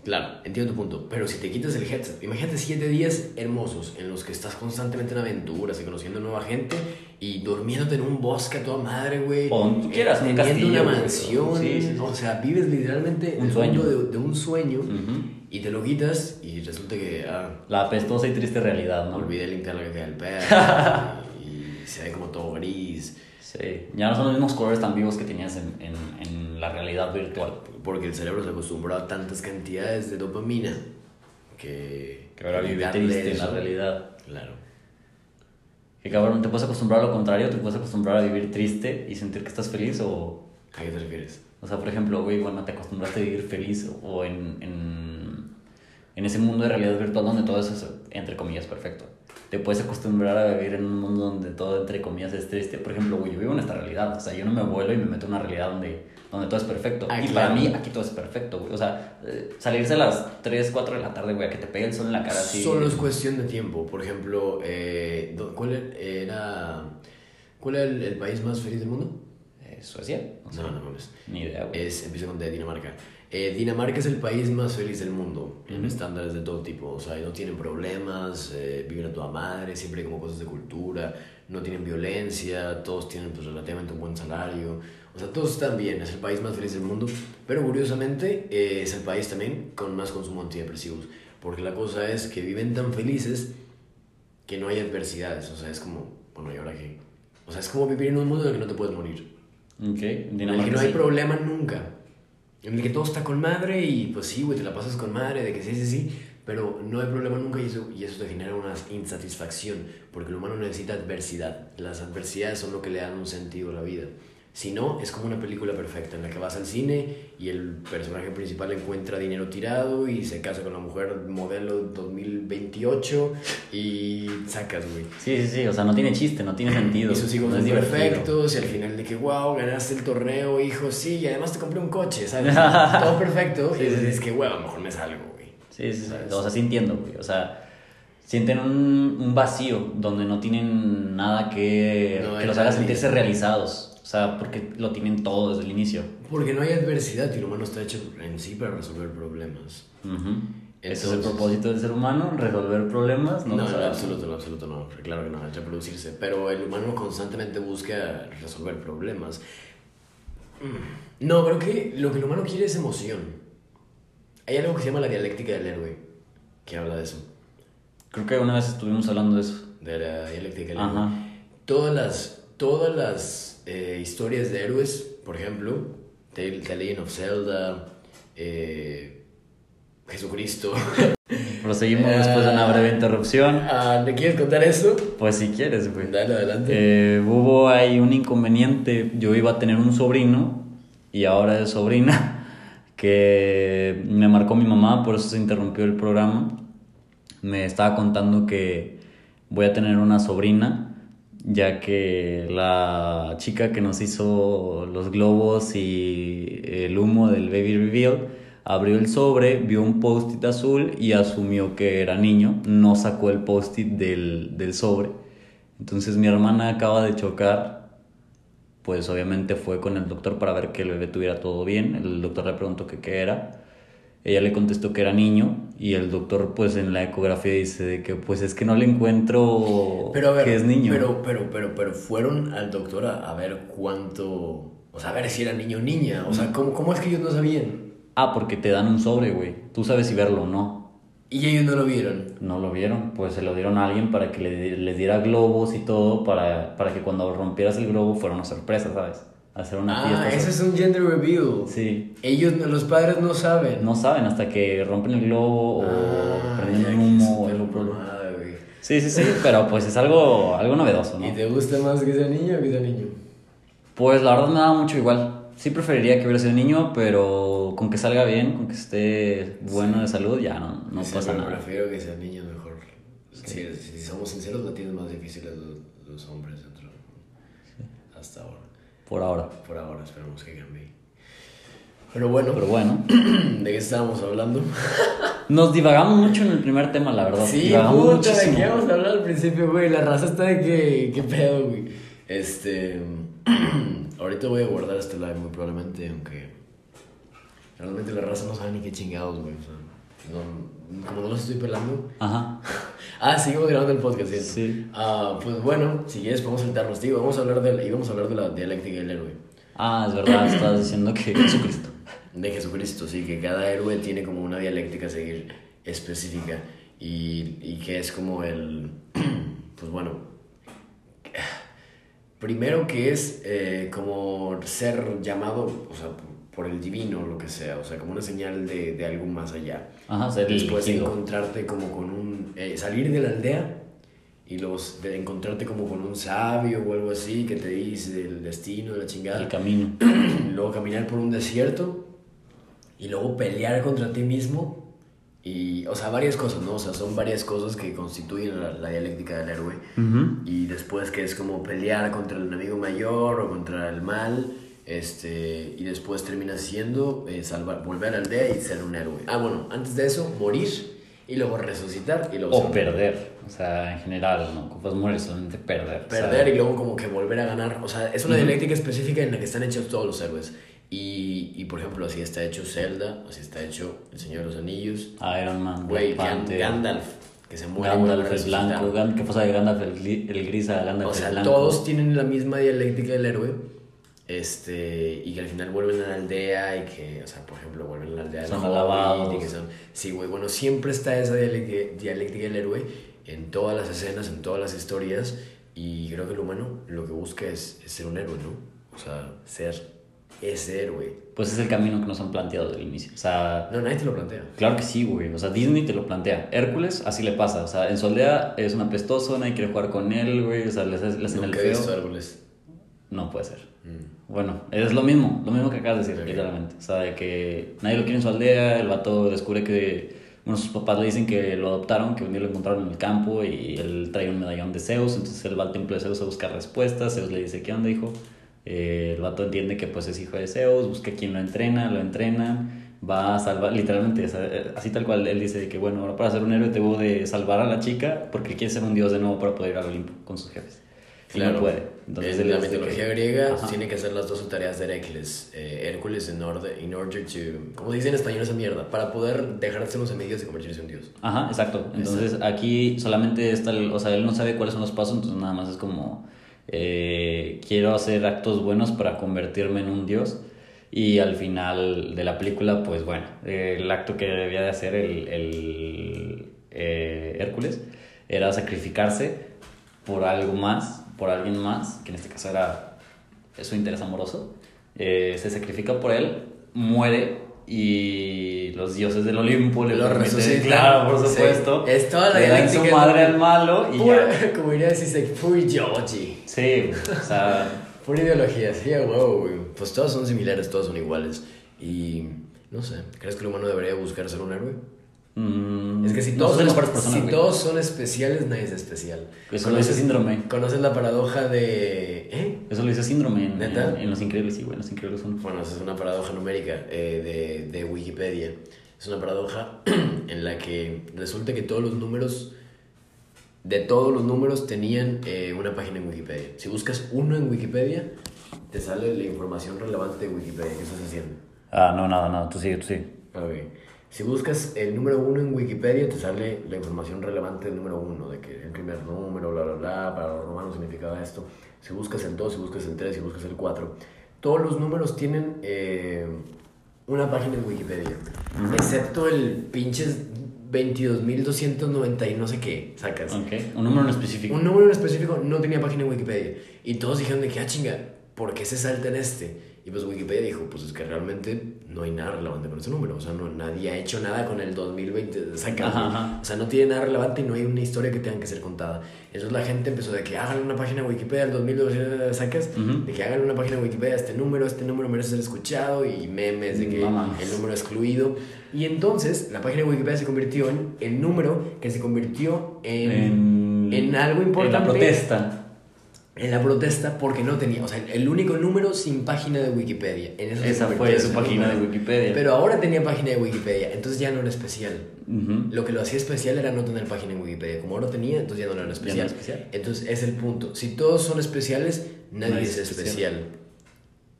claro, entiendo tu punto, pero si te quitas el headset, imagínate siete días hermosos en los que estás constantemente en aventuras y conociendo nueva gente y durmiéndote en un bosque a toda madre, güey. O donde tú quieras, un teniendo castillo, una mansión, Sí, sí, sí. o sea, vives literalmente Un el sueño. de, de un sueño Ujú. y te lo quitas y resulta que, ah, La apestosa y triste realidad, ¿no? olvidé limpiar la caca del perro y se ve como todo gris. Sí, ya no son los mismos colores tan vivos que tenías en, en, en la realidad virtual. Porque el cerebro se acostumbró a tantas cantidades de dopamina que... Que ahora vive triste en la realidad. Claro. Que cabrón, te puedes acostumbrar a lo contrario, te puedes acostumbrar a vivir triste y sentir que estás feliz o... ¿A qué te refieres? O sea, por ejemplo, güey, bueno, te acostumbraste a vivir feliz o en, en, en ese mundo de realidad virtual donde todo eso es, entre comillas, perfecto. Te puedes acostumbrar a vivir en un mundo donde todo, entre comillas, es triste. Por ejemplo, güey, yo vivo en esta realidad. O sea, yo no me vuelo y me meto en una realidad donde, donde todo es perfecto. Ah, y claro. para mí, aquí todo es perfecto, güey. O sea, eh, salirse a las 3, 4 de la tarde, güey, a que te pegue el sol en la cara así. Solo es cuestión de tiempo. Por ejemplo, eh, ¿cuál era, ¿cuál era el, el país más feliz del mundo? Eh, Suecia. O sea, No, no mames. Ni idea, güey. Es, empieza con D, Dinamarca. Eh, Dinamarca es el país más feliz del mundo en estándares de todo tipo. O sea, no tienen problemas, eh, viven a toda madre, siempre hay como cosas de cultura, no tienen violencia, todos tienen pues relativamente un buen salario. O sea, todos están bien, es el país más feliz del mundo. Pero curiosamente eh, es el país también con más consumo de antidepresivos. Porque la cosa es que viven tan felices que no hay adversidades. O sea, es como, bueno, ¿y ahora qué? O sea, es como vivir en un mundo en el que no te puedes morir. Ok, En el que no hay problema nunca. En el que todo está con madre y pues sí, güey, te la pasas con madre, de que sí, sí, sí, pero no hay problema nunca y eso, y eso te genera una insatisfacción, porque el humano necesita adversidad. Las adversidades son lo que le dan un sentido a la vida. Si no, es como una película perfecta en la que vas al cine y el personaje principal encuentra dinero tirado y se casa con la mujer modelo 2028 y sacas, güey. Sí, sí, sí, o sea, no tiene chiste, no tiene sentido. Y sus hijos son perfectos, y al final de que, wow, ganaste el torneo, hijo, sí, y además te compré un coche, ¿sabes? Todo perfecto, Sí, y dices sí. que, wow, a lo mejor me salgo, güey. Sí, sí, sí. O sea, sí entiendo, güey. O sea, sienten un, un vacío donde no tienen nada que, No, que los haga sentirse realizados. O sea, porque lo tienen todo desde el inicio. Porque no hay adversidad y el humano está hecho en sí para resolver problemas. Ujú. Ese es el propósito del ser humano, resolver problemas. No, No, en absoluto, en absoluto no. Claro que no, reproducirse. Pero el humano constantemente busca resolver problemas. No, creo que lo que el humano quiere es emoción. Hay algo que se llama la dialéctica del héroe, que habla de eso. Creo que una vez estuvimos hablando de eso. De la dialéctica del héroe. Ajá. Todas las, todas las eh, historias de héroes, por ejemplo, The, The Legend of Zelda, eh, Jesucristo. Proseguimos después de una breve interrupción. Ah, ¿Me quieres contar eso? Pues si quieres, güey. Dale, adelante. Eh, hubo ahí un inconveniente. Yo iba a tener un sobrino y ahora es sobrina que me marcó mi mamá, por eso se interrumpió el programa. Me estaba contando que voy a tener una sobrina, ya que la chica que nos hizo los globos y el humo del baby reveal abrió el sobre, vio un post-it azul y asumió que era niño. No sacó el post-it del, del sobre. Entonces mi hermana acaba de chocar pues obviamente fue con el doctor para ver que el bebé tuviera todo bien. El doctor le preguntó que qué era. Ella le contestó que era niño y el doctor pues en la ecografía dice de que pues es que no le encuentro Pero a ver, que es niño. Pero, pero, pero, pero fueron al doctor a, a ver cuánto. O sea, a ver si era niño o niña. O sea, ¿cómo, cómo es que ellos no sabían? Ah, porque te dan un sobre, güey. Tú sabes si verlo o no. Y ellos no lo vieron. No lo vieron, pues se lo dieron a alguien para que le, le diera globos y todo para, para que cuando rompieras el globo fuera una sorpresa, ¿sabes? Hacer una Ah, fiesta. ese es un gender reveal. Sí. Ellos, los padres no saben. No saben hasta que rompen el globo o Ah, prenden ya, un que humo o algo el-. Sí, sí, sí, pero pues es algo, algo novedoso, ¿no? ¿Y te gusta más que sea niño o que sea niño? Pues la verdad me da mucho igual. Sí preferiría que hubiera sido niño, pero con que salga bien, con que esté bueno de salud, ya no, no Sí, pasa nada. Prefiero que sea niño mejor. Si, si somos sinceros, la tienen más difíciles los, los hombres dentro. Hasta ahora. Por ahora. Por ahora, esperemos que cambie. Pero bueno, Pero bueno, ¿de qué estábamos hablando? nos divagamos mucho en el primer tema, la verdad. Sí, divagamos puta, ¿de qué íbamos a hablar al principio, güey? La raza está de que, qué pedo, güey. Este, ahorita voy a guardar este live muy probablemente, aunque realmente la raza no sabe ni qué chingados, güey. O sea, no- como no los estoy pelando. Ajá. Ah, seguimos grabando el podcast, ¿cierto? Sí. Ah, pues bueno, si quieres podemos saltarnos, digo, vamos a hablar de, íbamos a hablar de la dialéctica del héroe. Ah, es verdad, estabas diciendo que Jesucristo. de Jesucristo, sí, que cada héroe tiene como una dialéctica a seguir específica y, y que es como el, pues bueno, primero que es eh, como ser llamado, o sea, por el divino o lo que sea, o sea, como una señal de, de algo más allá. Ajá, ser Después de elegido. encontrarte como con un, eh, salir de la aldea y los, de encontrarte como con un sabio o algo así que te dice el destino, de la chingada El camino. luego caminar por un desierto y luego pelear contra ti mismo y o sea varias cosas no o sea son varias cosas que constituyen la, la dialéctica del héroe Ujú. y después que es como pelear contra el enemigo mayor o contra el mal este y después termina siendo eh, salvar volver a la aldea y ser un héroe ah bueno antes de eso morir y luego resucitar y luego O un perder. O sea, en general, no ocupas morir, solamente perder. perder y luego como que volver a ganar. O sea, es una dialéctica específica en la que están hechos todos los héroes. Y, y por ejemplo, así está hecho Zelda, así está hecho El Señor de los Anillos. Iron Man, Panther, Gandalf, que se muere Gandalf el blanco, ¿qué pasa de Gandalf el, el gris a Gandalf O el sea, blanco? todos tienen la misma dialéctica del héroe. Este, y que al final vuelven a la aldea y que, o sea, por ejemplo, vuelven a la aldea Son alabados. y que son, sí, güey, bueno, siempre está esa dialéctica, dialéctica del héroe en todas las escenas, en todas las historias y creo que el humano lo que busca es, es ser un héroe, ¿no? O sea, ser ese héroe. Pues es el camino que nos han planteado desde el inicio. O sea, No, nadie te lo plantea. claro que sí, güey. O sea, Disney te lo plantea. Hércules, así le pasa. O sea, en su aldea es un apestoso, nadie quiere jugar con él, güey. O sea, le hacen el he visto feo. árboles. No puede ser. Mm. Bueno, es lo mismo, lo mismo que acabas de decir, literalmente. O sea, de que nadie lo quiere en su aldea, el vato descubre que, bueno, sus papás le dicen que lo adoptaron, que un día lo encontraron en el campo y él trae un medallón de Zeus, entonces él va al templo de Zeus a buscar respuestas, Zeus le dice, ¿qué onda, hijo? Eh, el vato entiende que pues es hijo de Zeus, busca quien lo entrena, lo entrena, va a salvar, literalmente, sea, así tal cual, él dice que bueno, ahora para ser un héroe debo de salvar a la chica porque quiere ser un dios de nuevo para poder ir al Olimpo con sus jefes. Claro. no puede. Entonces en la hace mitología que- griega Ajá. tiene que hacer las dos tareas de Hércules. Eh, Hércules in order, in order to... Como dicen en español esa mierda. Para poder dejarse los semillas y convertirse en dios. Ajá, exacto. Entonces aquí solamente está, el- o sea, él no sabe cuáles son los pasos, entonces nada más es como, eh, quiero hacer actos buenos para convertirme en un dios. Y al final de la película, pues bueno, eh, el acto que debía de hacer el, el, eh, Hércules era sacrificarse por algo más, por alguien más, que en este caso era su interés amoroso, eh, se sacrifica por él, muere y los dioses del Olimpo le Lo resucitan. Claro, por Sí. supuesto. Es toda la le dan su madre al malo y Pura- ya. como diría Sisek, pura Georgie. Sí, o sea, Pura ideología, sí, güey. Pues todos son similares, todos son iguales. Y no sé, ¿crees que el humano debería buscar ser un héroe? Mm, Es que si todos, son son, mejores personas, si todos son especiales, nadie es especial. Eso lo dice Síndrome. ¿Conoces la paradoja de... ¿Eh? Eso lo dice síndrome en, ¿Neta? en- en Los Increíbles, sí, en Los Increíbles son. Bueno, esa es una paradoja numérica eh, de, de Wikipedia. Es una paradoja en la que resulta que todos los números, de todos los números, tenían eh, una página en Wikipedia. Si buscas uno en Wikipedia, te sale la información relevante de Wikipedia. ¿Qué estás haciendo? Ah, no, nada, nada, tú sigue, tú sigue. Ok. Si buscas el número uno en Wikipedia, te sale la información relevante del número uno, de que el primer número, bla, bla, bla, para los romanos significaba esto. Si buscas el 2, si buscas el 3, si buscas el 4, todos los números tienen eh, una página en Wikipedia, excepto el pinches 22.290 y no sé qué, sacas. Un número en específico. Un número en específico no tenía página en Wikipedia. Y todos dijeron de que, ah, chinga, ¿por qué se salta en este? Y pues Wikipedia dijo, pues es que realmente no hay nada relevante con ese número. O sea, no, nadie ha hecho nada con el 2020. Saca, Ajá, ajá. O sea, no tiene nada relevante y no hay una historia que tenga que ser contada. Entonces la gente empezó de que hagan una página de Wikipedia del 2020, sacas, Ujú. de que hagan una página de Wikipedia, este número, este número merece ser escuchado y memes de que mames. el número excluido. Y entonces la página de Wikipedia se convirtió en el número que se convirtió en, en, algo importante. En la protesta. En la protesta porque no tenía, o sea, el único número sin página de Wikipedia. En Esa fue su página de. Wikipedia. Pero ahora tenía página de Wikipedia, entonces ya no era especial. Lo que lo hacía especial era no tener página en Wikipedia. Como ahora tenía, entonces ya no era especial. era especial. Entonces es el punto. Si todos son especiales, nadie, Nadie es es especial. especial.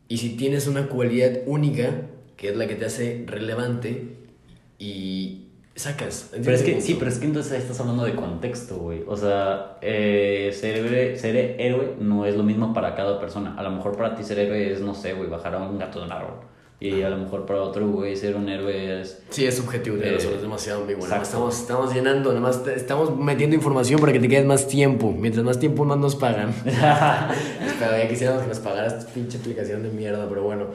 Y si tienes una cualidad única, que es la que te hace relevante, y sacas. Pero ¿entiendes es que, sí, pero es que entonces ahí estás hablando de contexto, güey. O sea, eh, ser, héroe, ser héroe no es lo mismo para cada persona. A lo mejor para ti ser héroe es, no sé, güey, bajar a un gato de un árbol. Y a lo mejor para otro, güey, ser un héroe es... Sí, es subjetivo, Eh, razón, es demasiado ambiguo. Estamos, estamos llenando, nada más estamos metiendo información para que te quedes más tiempo. Mientras más tiempo, más nos pagan. pero ya quisiéramos que nos pagara esta pinche aplicación de mierda, pero bueno.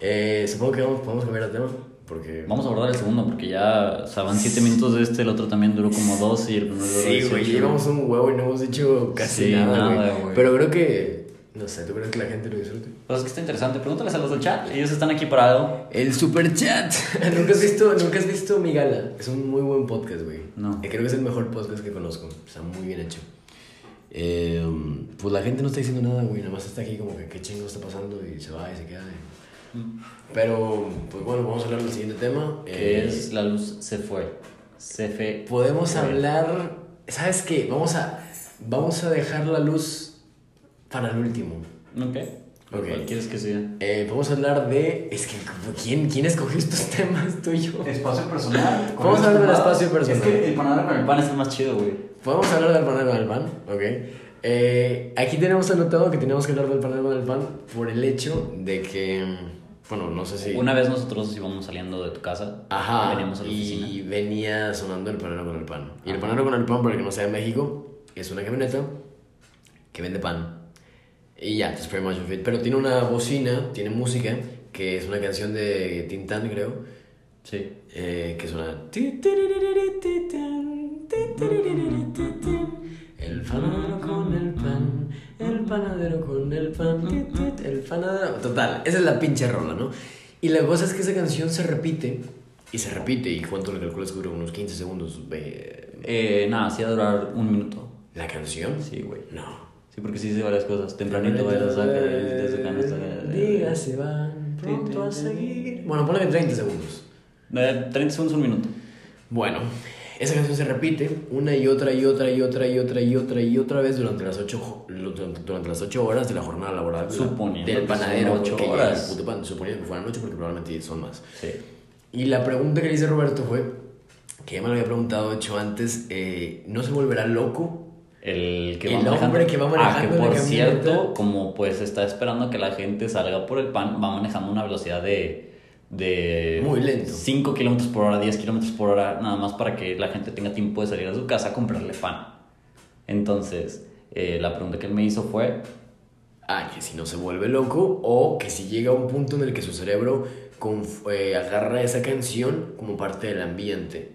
Eh, supongo que vamos, podemos cambiar de tema. Porque. Vamos a abordar el segundo porque ya, o sea, van siete minutos de este, el otro también duró como dos y el primero Sí, güey, 18. llevamos un huevo y no hemos dicho casi Sí, nada, güey. Pero creo que. No sé, ¿tú crees que la gente lo disfrute? Pues es que está interesante. Pregúntales a los del chat. Ellos están aquí para algo. El super chat. ¿Nunca has visto, nunca has visto Mi Gala? Es un muy buen podcast, güey. No. Eh, Creo que es el mejor podcast que conozco. Está muy bien hecho. Eh, pues la gente no está diciendo nada, güey. Nada más está aquí como que qué chingo está pasando y se va y se queda. y- Pero, pues bueno, vamos a hablar del siguiente tema. Que Eh, es La luz se fue. Se fue. Podemos hablar. ¿Sabes qué? Vamos a, vamos a dejar la luz para el último. Ok. Ok. ¿Cuál quieres que sea? Eh, vamos a hablar de. Es que, ¿quién, ¿quién escogió estos temas? ¿Tú y yo? Espacio personal. Vamos a hablar del espacio personal. Es que el panadero con el pan es el más chido, güey. Podemos hablar del panel con el pan, ok. Eh, aquí tenemos anotado que tenemos que hablar del panel con el pan por el hecho de que. Bueno, no sé si. Una vez nosotros íbamos saliendo de tu casa. Ajá. Veníamos a la oficina. y venía sonando el panero con el pan. Y el panero con el pan, para el que no sea de México, es una camioneta que vende pan. Y ya, that's pretty much of it. Pero tiene una bocina, tiene música, que es una canción de Tintán, creo. Sí. Eh, que suena. El panadero con el pan, el panadero con el pan, el panadero. Total, esa es la pinche rola, ¿no? Y la cosa es que esa canción se repite y se repite. ¿Y cuánto le calculas que dura? Unos 15 segundos. eh, Eh, nada, sí va a durar un minuto. ¿La canción? Sí, güey. No. Sí, porque sí dice varias cosas. Tempranito va a sacar canasta. Dígase, van pronto a seguir. Bueno, ponle que 30 segundos. Eh, 30 segundos, un minuto. Bueno, esa canción se repite una y otra y otra y otra y otra y otra y otra vez durante las ocho, durante las ocho horas de la jornada laboral Suponiendo del panadero. ocho horas. puto pan, suponiendo que fueran ocho porque probablemente son más. Sí. Y la pregunta que le hice Roberto fue, que ya me lo había preguntado hecho antes, eh, ¿no se volverá loco? El que El va hombre que va manejando Ah, que por cierto, como pues está esperando que la gente salga por el pan, va manejando una velocidad de. De Muy lento. 5 kilómetros por hora, 10 kilómetros por hora, nada más para que la gente tenga tiempo de salir a su casa a comprarle pan. Entonces, eh, la pregunta que él me hizo fue: Ah, que si no se vuelve loco o que si llega a un punto en el que su cerebro eh, agarra esa canción como parte del ambiente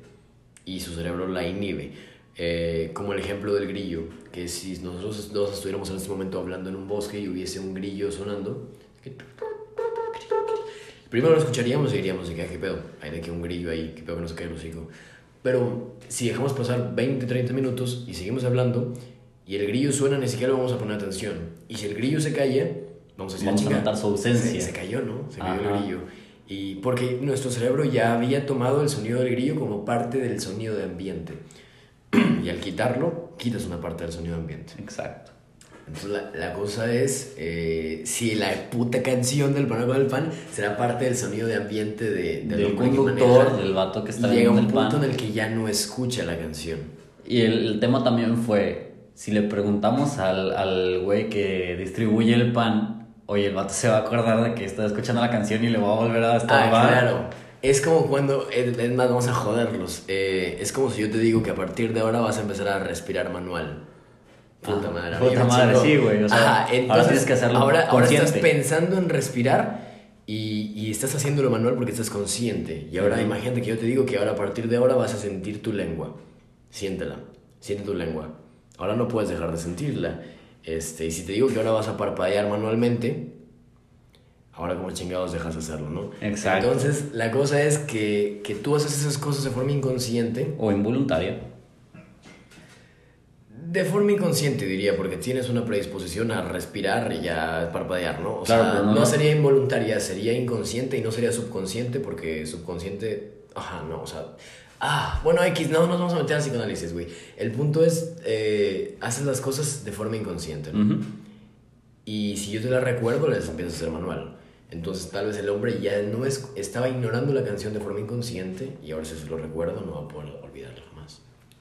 y su cerebro la inhibe. Eh, como el ejemplo del grillo, que si nosotros dos estuviéramos en este momento hablando en un bosque y hubiese un grillo sonando, que- primero lo escucharíamos y diríamos, "Ah, ¿qué pedo? Hay de que un grillo ahí, ¿qué pedo que no se cae el hocico? Pero si dejamos pasar 20, 30 minutos y seguimos hablando y el grillo suena, ni siquiera le vamos a poner atención. Y si el grillo se calla, vamos a decir, Vamos a "Chinga, notar su ausencia". Se, se cayó, ¿no? Se cayó Ajá. el grillo. Y porque nuestro cerebro ya había tomado el sonido del grillo como parte del sonido de ambiente. y al quitarlo, quitas una parte del sonido de ambiente. Exacto. Entonces la, la cosa es eh, si la puta canción del pan con el pan será parte del sonido de ambiente de, del Del conductor, maneja, del vato que está llega un el punto pan. en el que ya no escucha la canción. Y el, el tema también fue, si le preguntamos al, al güey que distribuye el pan, oye, el vato se va a acordar de que está escuchando la canción y le va a volver a estorbar. Ah, claro. Es como cuando, es más, vamos a joderlos. Eh, es como si yo te digo que a partir de ahora vas a empezar a respirar manual. Puta Ah, madre. puta madre, sí, güey, o sea, Ajá, ahora entonces, tienes que hacerlo Ahora, ahora estás consciente. pensando en respirar y, y estás haciéndolo manual porque estás consciente. Y ahora imagínate que yo te digo que ahora a partir de ahora vas a sentir tu lengua. Siéntela. Siente tu lengua. Ahora no puedes dejar de sentirla. Este, y si te digo que ahora vas a parpadear manualmente, ahora como chingados dejas de hacerlo, ¿no? Exacto. Entonces, la cosa es que, que tú haces esas cosas de forma inconsciente. O involuntaria. De forma inconsciente, diría, porque tienes una predisposición a respirar y a parpadear, ¿no? O Claro, sea, no, no- no- sería involuntaria, sería inconsciente y no sería subconsciente, porque subconsciente. Ajá, no, o sea. Ah, bueno, X, no nos vamos a meter al psicoanálisis, güey. El punto es, eh, haces las cosas de forma inconsciente, ¿no? Y si yo te la recuerdo, las empiezas a hacer manual. Entonces, tal vez el hombre ya no es, estaba ignorando la canción de forma inconsciente y ahora si se lo recuerdo, no va a poder olvidarla jamás.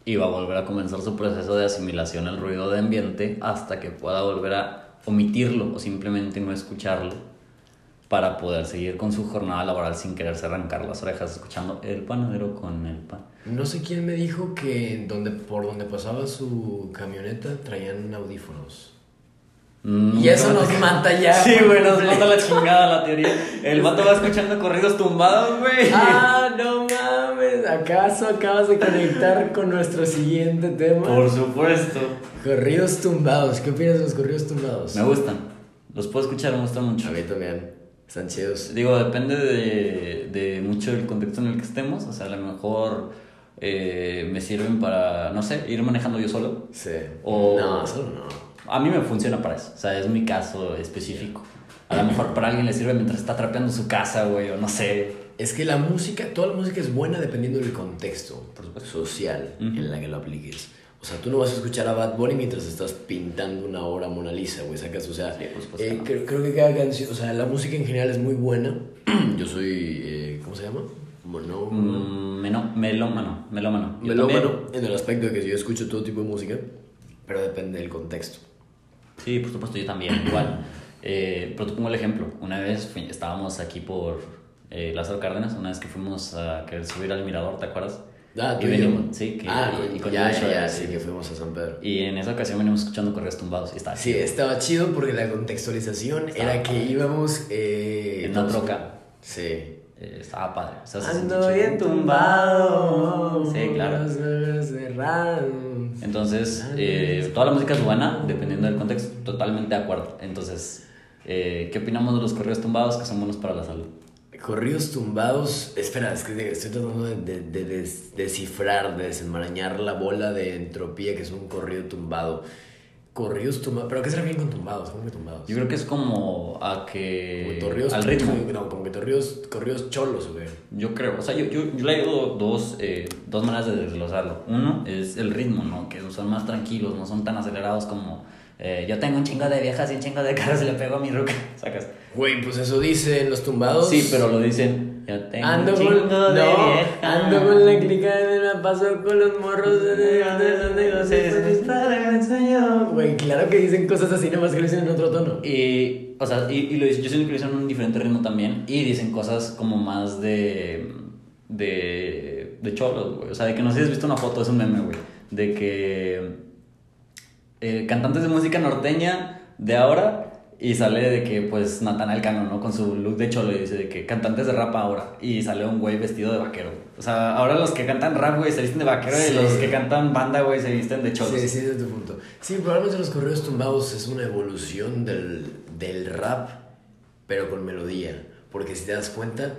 Y va a volver a comenzar su proceso de asimilación al ruido de ambiente hasta que pueda volver a omitirlo o simplemente no escucharlo para poder seguir con su jornada laboral sin quererse arrancar las orejas escuchando el panadero con el pan. No sé quién me dijo que donde, por donde pasaba su camioneta traían audífonos. Mm, Y eso ¿cómo nos mata ya. Sí, güey, nos mata la chingada la teoría. El vato va escuchando corridos tumbados, güey. Ah, no mames. ¿Acaso acabas de conectar con nuestro siguiente tema? Por supuesto. Corridos tumbados. ¿Qué opinas de los corridos tumbados? Me gustan. Los puedo escuchar, me gustan mucho. A mí también. Están chidos. Digo, depende de, de mucho del contexto en el que estemos. O sea, a lo mejor eh, me sirven para, no sé, ir manejando yo solo. Sí. O- No, solo no. A mí me funciona para eso. O sea, es mi caso específico. A lo mejor para alguien le sirve mientras está trapeando su casa, güey, o no sé. Es que la música, toda la música es buena dependiendo del contexto Por supuesto. social en la que lo apliques. O sea, tú no vas a escuchar a Bad Bunny mientras estás pintando una obra Mona Lisa, güey, sacas, o sea, Sí, eh, que no. creo, creo que cada canción, o sea, la música en general es muy buena. Yo soy, eh, ¿cómo se llama? Mono, Mm, melómano, melómano. Melómano, también. en el aspecto de que yo escucho todo tipo de música, pero depende del contexto. Sí, por supuesto, yo también, igual. Eh, pero te pongo el ejemplo. Una vez fui- estábamos aquí por eh, Lázaro Cárdenas, una vez que fuimos a querer subir al mirador, ¿te acuerdas? Ah, y venimos, sí, que, ah, y, y con ya, ya, ya, sí. sí, que fuimos a San Pedro. Y en esa ocasión venimos escuchando correos tumbados y estaba Sí, chido. estaba chido porque la contextualización Estaba era que íbamos... Eh, En una troca. Sí. Eh, estaba padre. O sea, se Ando bien tumbado. Sí, claro. Entonces, eh, toda la música es buena, dependiendo del contexto, totalmente de acuerdo. Entonces, eh, ¿qué opinamos de los correos tumbados que son buenos para la salud? Corridos tumbados. Espera, es que estoy tratando de, de- de des- descifrar, de desenmarañar la bola de entropía que es un corrido tumbado. Corridos tumbados. ¿Pero qué se refieren con tumbados? ¿Cómo que tumbados? Yo creo que es como a Como que... torridos, al ritmo. No, como que torridos, corridos cholos, güey. Yo creo, o sea, yo, yo, yo le digo dos, eh, dos maneras de desglosarlo. Uno es el ritmo, ¿no? Que son más tranquilos, no son tan acelerados como eh, yo tengo un chingo de viejas y un chingo de carros y le pego a mi ruca, sacas. Güey, pues eso dicen los tumbados. Sí, pero lo dicen, yo tengo Ando un con, chingo de no, viejas. ando con la clica de la paso con los morros de, de. Güey, claro que dicen cosas así, nomás que lo dicen en otro tono. Y, o sea, y, y lo, yo siento que lo dicen en un diferente ritmo también. Y dicen cosas como más de. de. de cholos, güey. O sea, de que no sé si has visto una foto, es un meme, güey. De que. Eh, cantantes de música norteña de ahora. Y sale de que, pues, Natanael Cano, ¿no? Con su look de cholo y dice de que cantantes de rap ahora. Y sale un güey vestido de vaquero. O sea, ahora los que cantan rap, güey, se visten de vaquero Sí. y los que cantan banda, güey, se visten de cholos. Sí, sí, ese es tu punto. Sí, probablemente los correos tumbados es una evolución del, del rap, pero con melodía. Porque si te das cuenta,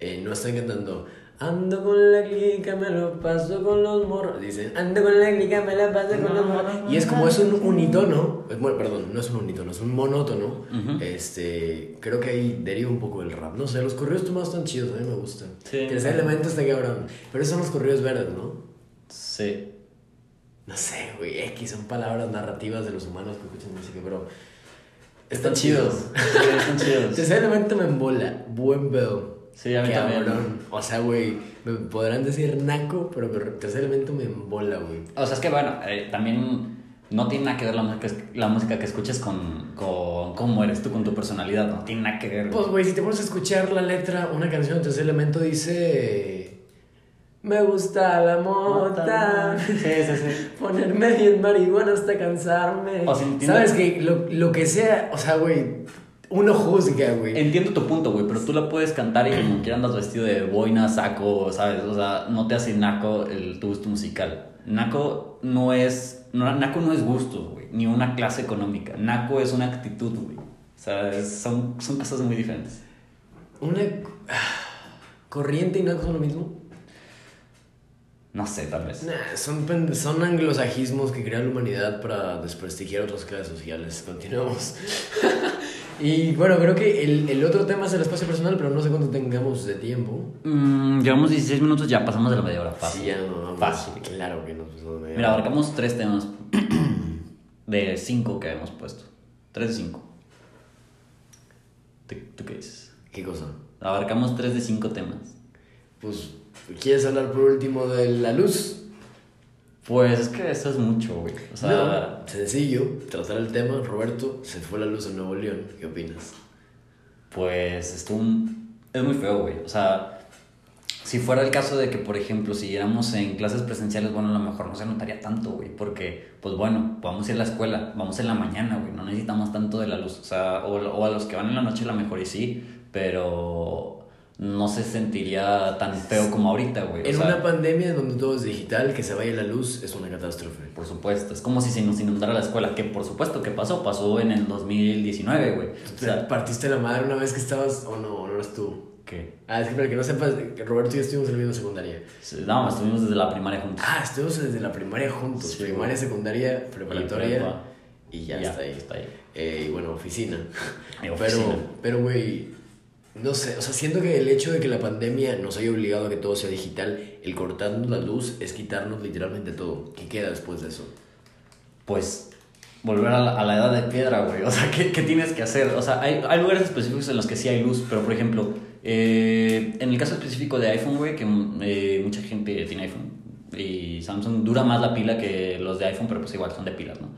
eh, no están cantando. Ando con la clica, me lo paso con los morros. Dicen, ando con la clica, me la paso con los morros. Y es como es un unitono. Bueno, perdón, no es un unitono, es un monótono. Este, creo que ahí deriva un poco el rap. No sé, los correos tumbados están chidos, a mí me gustan. Sí. Tercer elemento está cabrón. Pero esos son los correos verdes, ¿no? Sí. No sé, güey, X son palabras narrativas de los humanos que escuchan música, pero están Sí, están chidos. Tercer elemento me embola, buen pedo. Sí, a mí también. Cabrón. O sea, güey, me podrán decir naco, pero tercer elemento me embola, güey. O sea, es que bueno, eh, también no tiene nada que ver la música, la música que escuches con, con cómo eres tú, con tu personalidad. No tiene nada que ver. Pues, güey, si te pones a escuchar la letra, una canción de tercer elemento dice... Me gusta la mota. Sí, sí, sí. Ponerme bien marihuana hasta cansarme. O sea, Sabes que lo, lo que sea, o sea, güey, uno juzga, güey. Entiendo tu punto, güey, pero tú la puedes cantar y como quiera andas vestido de boina, saco, ¿sabes? O sea, no te hace naco el, tu gusto musical. Naco no es. No, naco no es gusto, güey, ni una clase económica. Naco es una actitud, güey. O sea, es- son, son cosas muy diferentes. Una corriente y naco son lo mismo. No sé, tal vez. Nah, son, son anglosajismos que crea la humanidad para desprestigiar otras clases sociales. Continuamos. y bueno, creo que el, el otro tema es el espacio personal, pero no sé cuánto tengamos de tiempo. Mm, llevamos 16 minutos, ya pasamos de la media hora. Fácil. Sí, ya no. Fácil. Claro que nos pasamos media Mira, hora. abarcamos tres temas de cinco que habíamos puesto. Tres de cinco. ¿Tú, tú qué dices? ¿Qué cosa? Abarcamos tres de cinco temas. Pues, ¿quieres hablar por último de la luz? Pues es que eso es mucho, güey. O sea, no, sencillo, tratar el tema. Roberto, se fue la luz en Nuevo León. ¿Qué opinas? pues estuvo un- es muy feo, güey. O sea, si fuera el caso de que, por ejemplo, siguiéramos en clases presenciales, bueno, a lo mejor no se notaría tanto, güey. Porque, pues bueno, vamos a ir a la escuela, vamos en la mañana, güey. No necesitamos tanto de la luz. O sea, o, o a los que van en la noche, a lo mejor y sí, pero no se sentiría tan feo como ahorita, güey. O En sea, una pandemia donde todo es digital, que se vaya la luz es una catástrofe. Por supuesto, es como si se nos inundara la escuela, que por supuesto que pasó, pasó en el 2019, güey. O sea, partiste la madre una vez que estabas, o no, o no eras tú. ¿qué? Ah, es que para que no sepas, que Roberto y yo estuvimos en la misma secundaria. No, estuvimos desde la primaria juntos. Ah, estuvimos desde la primaria juntos. Sí, primaria, güey. secundaria, preparatoria. prepa. Y ya, Ya, está ahí. está ahí. Eh, y bueno, oficina. Y oficina. Pero, pero, güey, no sé, o sea, siento que el hecho de que la pandemia nos haya obligado a que todo sea digital, el cortarnos la luz es quitarnos literalmente todo. ¿Qué queda después de eso? Pues volver a la, a la edad de piedra, güey. O sea, ¿qué, qué tienes que hacer? O sea, hay, hay lugares específicos en los que sí hay luz, pero por ejemplo, eh, en el caso específico de iPhone, güey, que eh, mucha gente tiene iPhone y Samsung dura más la pila que los de iPhone, pero pues igual son de pilas, ¿no?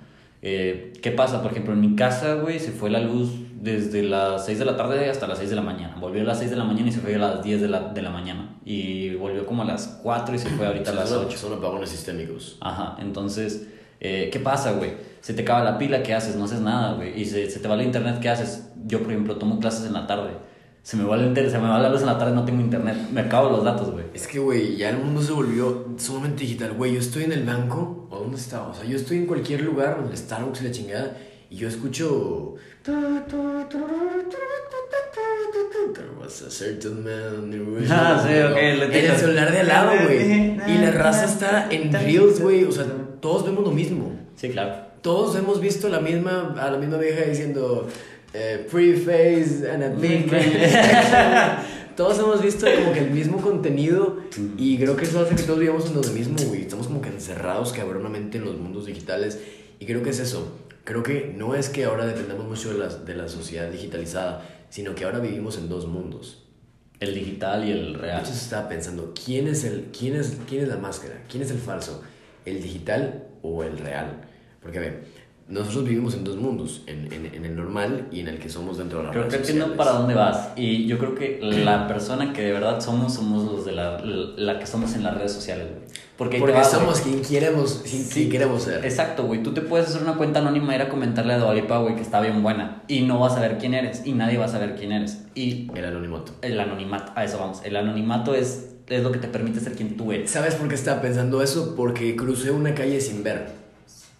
Eh, ¿Qué pasa? Por ejemplo, en mi casa, güey, se fue la luz desde las 6 de la tarde hasta las 6 de la mañana. Volvió a las 6 de la mañana y se fue a las 10 de la, de la mañana. Y volvió como a las 4 y se fue ahorita a las son, 8. son apagones sistémicos. Ajá, entonces, eh, ¿qué pasa, güey? Se te acaba la pila, ¿qué haces? No haces nada, güey. Y se, se te va la internet, ¿qué haces? Yo, por ejemplo, tomo clases en la tarde. Se me va la, inter- se me va la luz en la tarde, no tengo internet. Me acabo los datos, güey. Es que, güey, ya el mundo se volvió sumamente digital. Güey, yo estoy en el banco, ¿o dónde estaba? O sea, yo estoy en cualquier lugar, en el Starbucks y la chingada, y yo escucho... Was a certain man Ah, sí, ok, En el celular de al lado, güey. Y la raza está en Reels, güey. O sea, todos vemos lo mismo. Sí, claro. Todos hemos visto la misma, a la misma vieja diciendo eh, pre-face and a big Todos hemos visto como que el mismo contenido y creo que eso hace que todos vivamos en lo mismo, güey. Estamos como que encerrados cabronamente en los mundos digitales y creo que es eso. Creo que no es que ahora dependamos mucho de la, de la sociedad digitalizada, sino que ahora vivimos en dos mundos. El digital y el real. se estaba pensando, ¿quién es, el, quién, es, ¿quién es la máscara? ¿Quién es el falso? ¿El digital o el real? Porque, a ver, nosotros vivimos en dos mundos, en, en, en el normal y en el que somos dentro de las Creo que redes entiendo sociales. para dónde vas. Y yo creo que la persona que de verdad somos, somos los de la, la que somos en las redes sociales, güey. Porque, Porque somos quien queremos, Sí. quien queremos ser. Exacto, güey. Tú te puedes hacer una cuenta anónima y ir a comentarle a Dua Lipa, güey, que está bien buena. Y no vas a saber quién eres. Y nadie va a saber quién eres. Y El anonimato. el anonimato, a eso vamos. El anonimato es, es lo que te permite ser quien tú eres. ¿Sabes por qué estaba pensando eso? Porque crucé una calle sin ver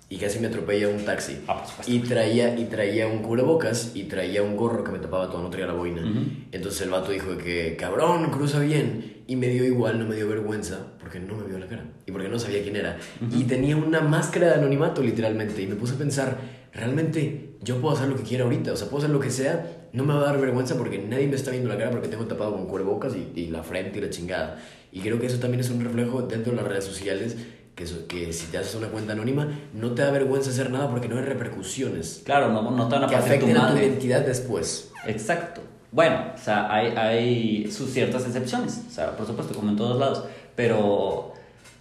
y casi me atropella un taxi. Ah, por supuesto. Y traía, y traía un cubrebocas y traía un gorro que me tapaba todo, no traía la boina. Ujú. Entonces el vato dijo que, cabrón, cruza bien. Y me dio igual, no me dio vergüenza, porque no me vio la cara. Y porque no sabía quién era. Y tenía una máscara de anonimato, literalmente. Y me puse a pensar, realmente yo puedo hacer lo que quiera ahorita. O sea, puedo hacer lo que sea. No me va a dar vergüenza porque nadie me está viendo la cara porque tengo tapado con cubrebocas y, y la frente y la chingada. Y creo que eso también es un reflejo dentro de las redes sociales. Que, que si te haces una cuenta anónima, no te da vergüenza hacer nada porque no hay repercusiones Claro, no, no te van a que partir tu afecten a tu madre. identidad después. Exacto. Bueno, o sea, hay, hay sus ciertas excepciones, o sea, por supuesto, como en todos lados, pero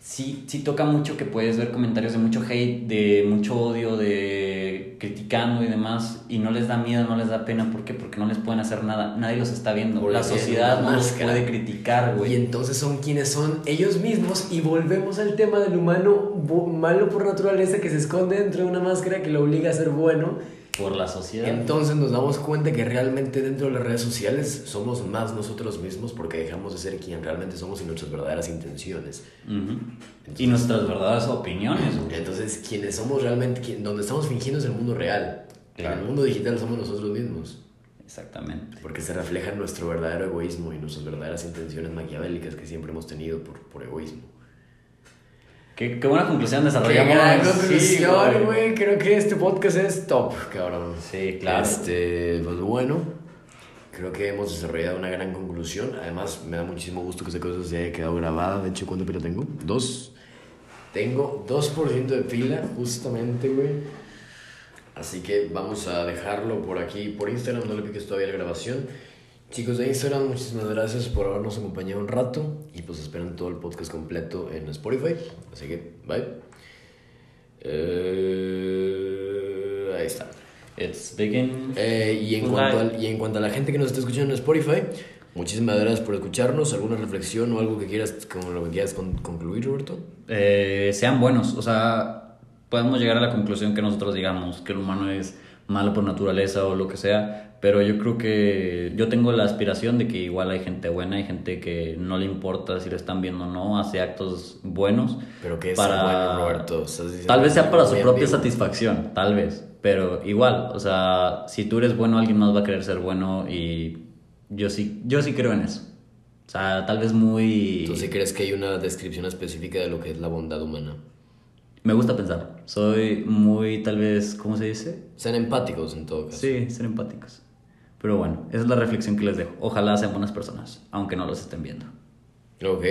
sí, sí toca mucho que puedes ver comentarios de mucho hate, de mucho odio, de criticando y demás, y no les da miedo, no les da pena, ¿por qué? Porque no les pueden hacer nada, nadie los está viendo, la sociedad no los puede criticar, Y güey. entonces son quienes son ellos mismos y volvemos al tema del humano malo por naturaleza que se esconde dentro de una máscara que lo obliga a ser bueno. Por la sociedad. Entonces nos damos cuenta que realmente dentro de las redes sociales somos más nosotros mismos porque dejamos de ser quien realmente somos y nuestras verdaderas intenciones. Ujú. Y nuestras verdaderas opiniones. Entonces quienes somos realmente, donde estamos fingiendo es el mundo real. En Claro. el mundo digital somos nosotros mismos. Exactamente. Porque se refleja nuestro verdadero egoísmo y nuestras verdaderas intenciones maquiavélicas que siempre hemos tenido por, por egoísmo. Qué, qué buena conclusión Qué desarrollamos. gran Sí, conclusión, güey. Creo que este podcast es top, cabrón. Sí, claro. Este, pues bueno, creo que hemos desarrollado una gran conclusión. Además, me da muchísimo gusto que esta cosa se haya quedado grabada. De hecho, ¿cuánto pila tengo? Dos. Tengo 2% de pila, justamente, güey. Así que vamos a dejarlo por aquí, por Instagram. No le piques todavía la grabación. Chicos de Instagram, muchísimas gracias por habernos acompañado un rato. Y pues esperan todo el podcast completo en Spotify. Así que, bye. Eh, ahí está. It's begin. Eh, y, en cuanto al- y en cuanto a la gente que nos está escuchando en Spotify, muchísimas gracias por escucharnos. ¿Alguna reflexión o algo que quieras, con lo que quieras con- concluir, Roberto? eh, sean buenos. O sea, podemos llegar a la conclusión que nosotros digamos que el humano es malo por naturaleza o lo que sea. Pero yo creo que yo tengo la aspiración de que igual hay gente buena, hay gente que no le importa si lo están viendo o no, hace actos buenos. Pero que es para- bueno, Roberto. Tal vez sea para su propia satisfacción, tal vez. Pero igual, o sea, si tú eres bueno, alguien más va a querer ser bueno y yo sí, yo sí creo en eso. O sea, tal vez muy... ¿Tú sí crees que hay una descripción específica de lo que es la bondad humana? Me gusta pensar. Soy muy, tal vez, ¿cómo se dice? Sean empáticos en todo caso. Sí, ser empáticos. Pero bueno, esa es la reflexión que les dejo. Ojalá sean buenas personas, aunque no los estén viendo. Ok,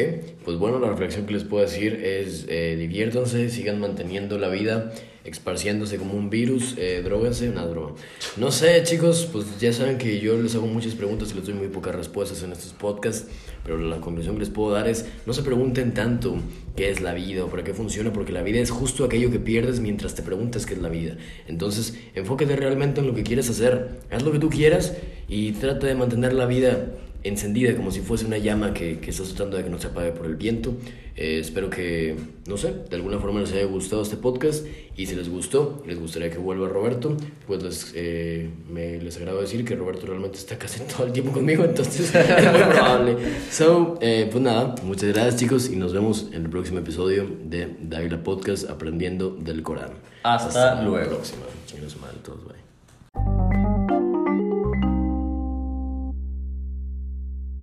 pues bueno, la reflexión que les puedo decir es eh, diviértanse, sigan manteniendo la vida, esparciéndose como un virus, eh, droguense, una droga. No sé, chicos, pues ya saben que yo les hago muchas preguntas y les doy muy pocas respuestas en estos podcasts, pero la conclusión que les puedo dar es, no se pregunten tanto qué es la vida o para qué funciona, porque la vida es justo aquello que pierdes mientras te preguntas qué es la vida. Entonces, enfóquete realmente en lo que quieres hacer, haz lo que tú quieras y trata de mantener la vida encendida como si fuese una llama que, que estás tratando de que no se apague por el viento. Eh, espero que, no sé, de alguna forma les haya gustado este podcast y si les gustó, les gustaría que vuelva Roberto, pues les, eh, me, les agrado decir que Roberto realmente está casi todo el tiempo conmigo, entonces es muy probable. So, eh, pues nada, muchas gracias chicos y nos vemos en el próximo episodio de Dávila Podcast Aprendiendo del Corán. Hasta luego. próxima. Todos.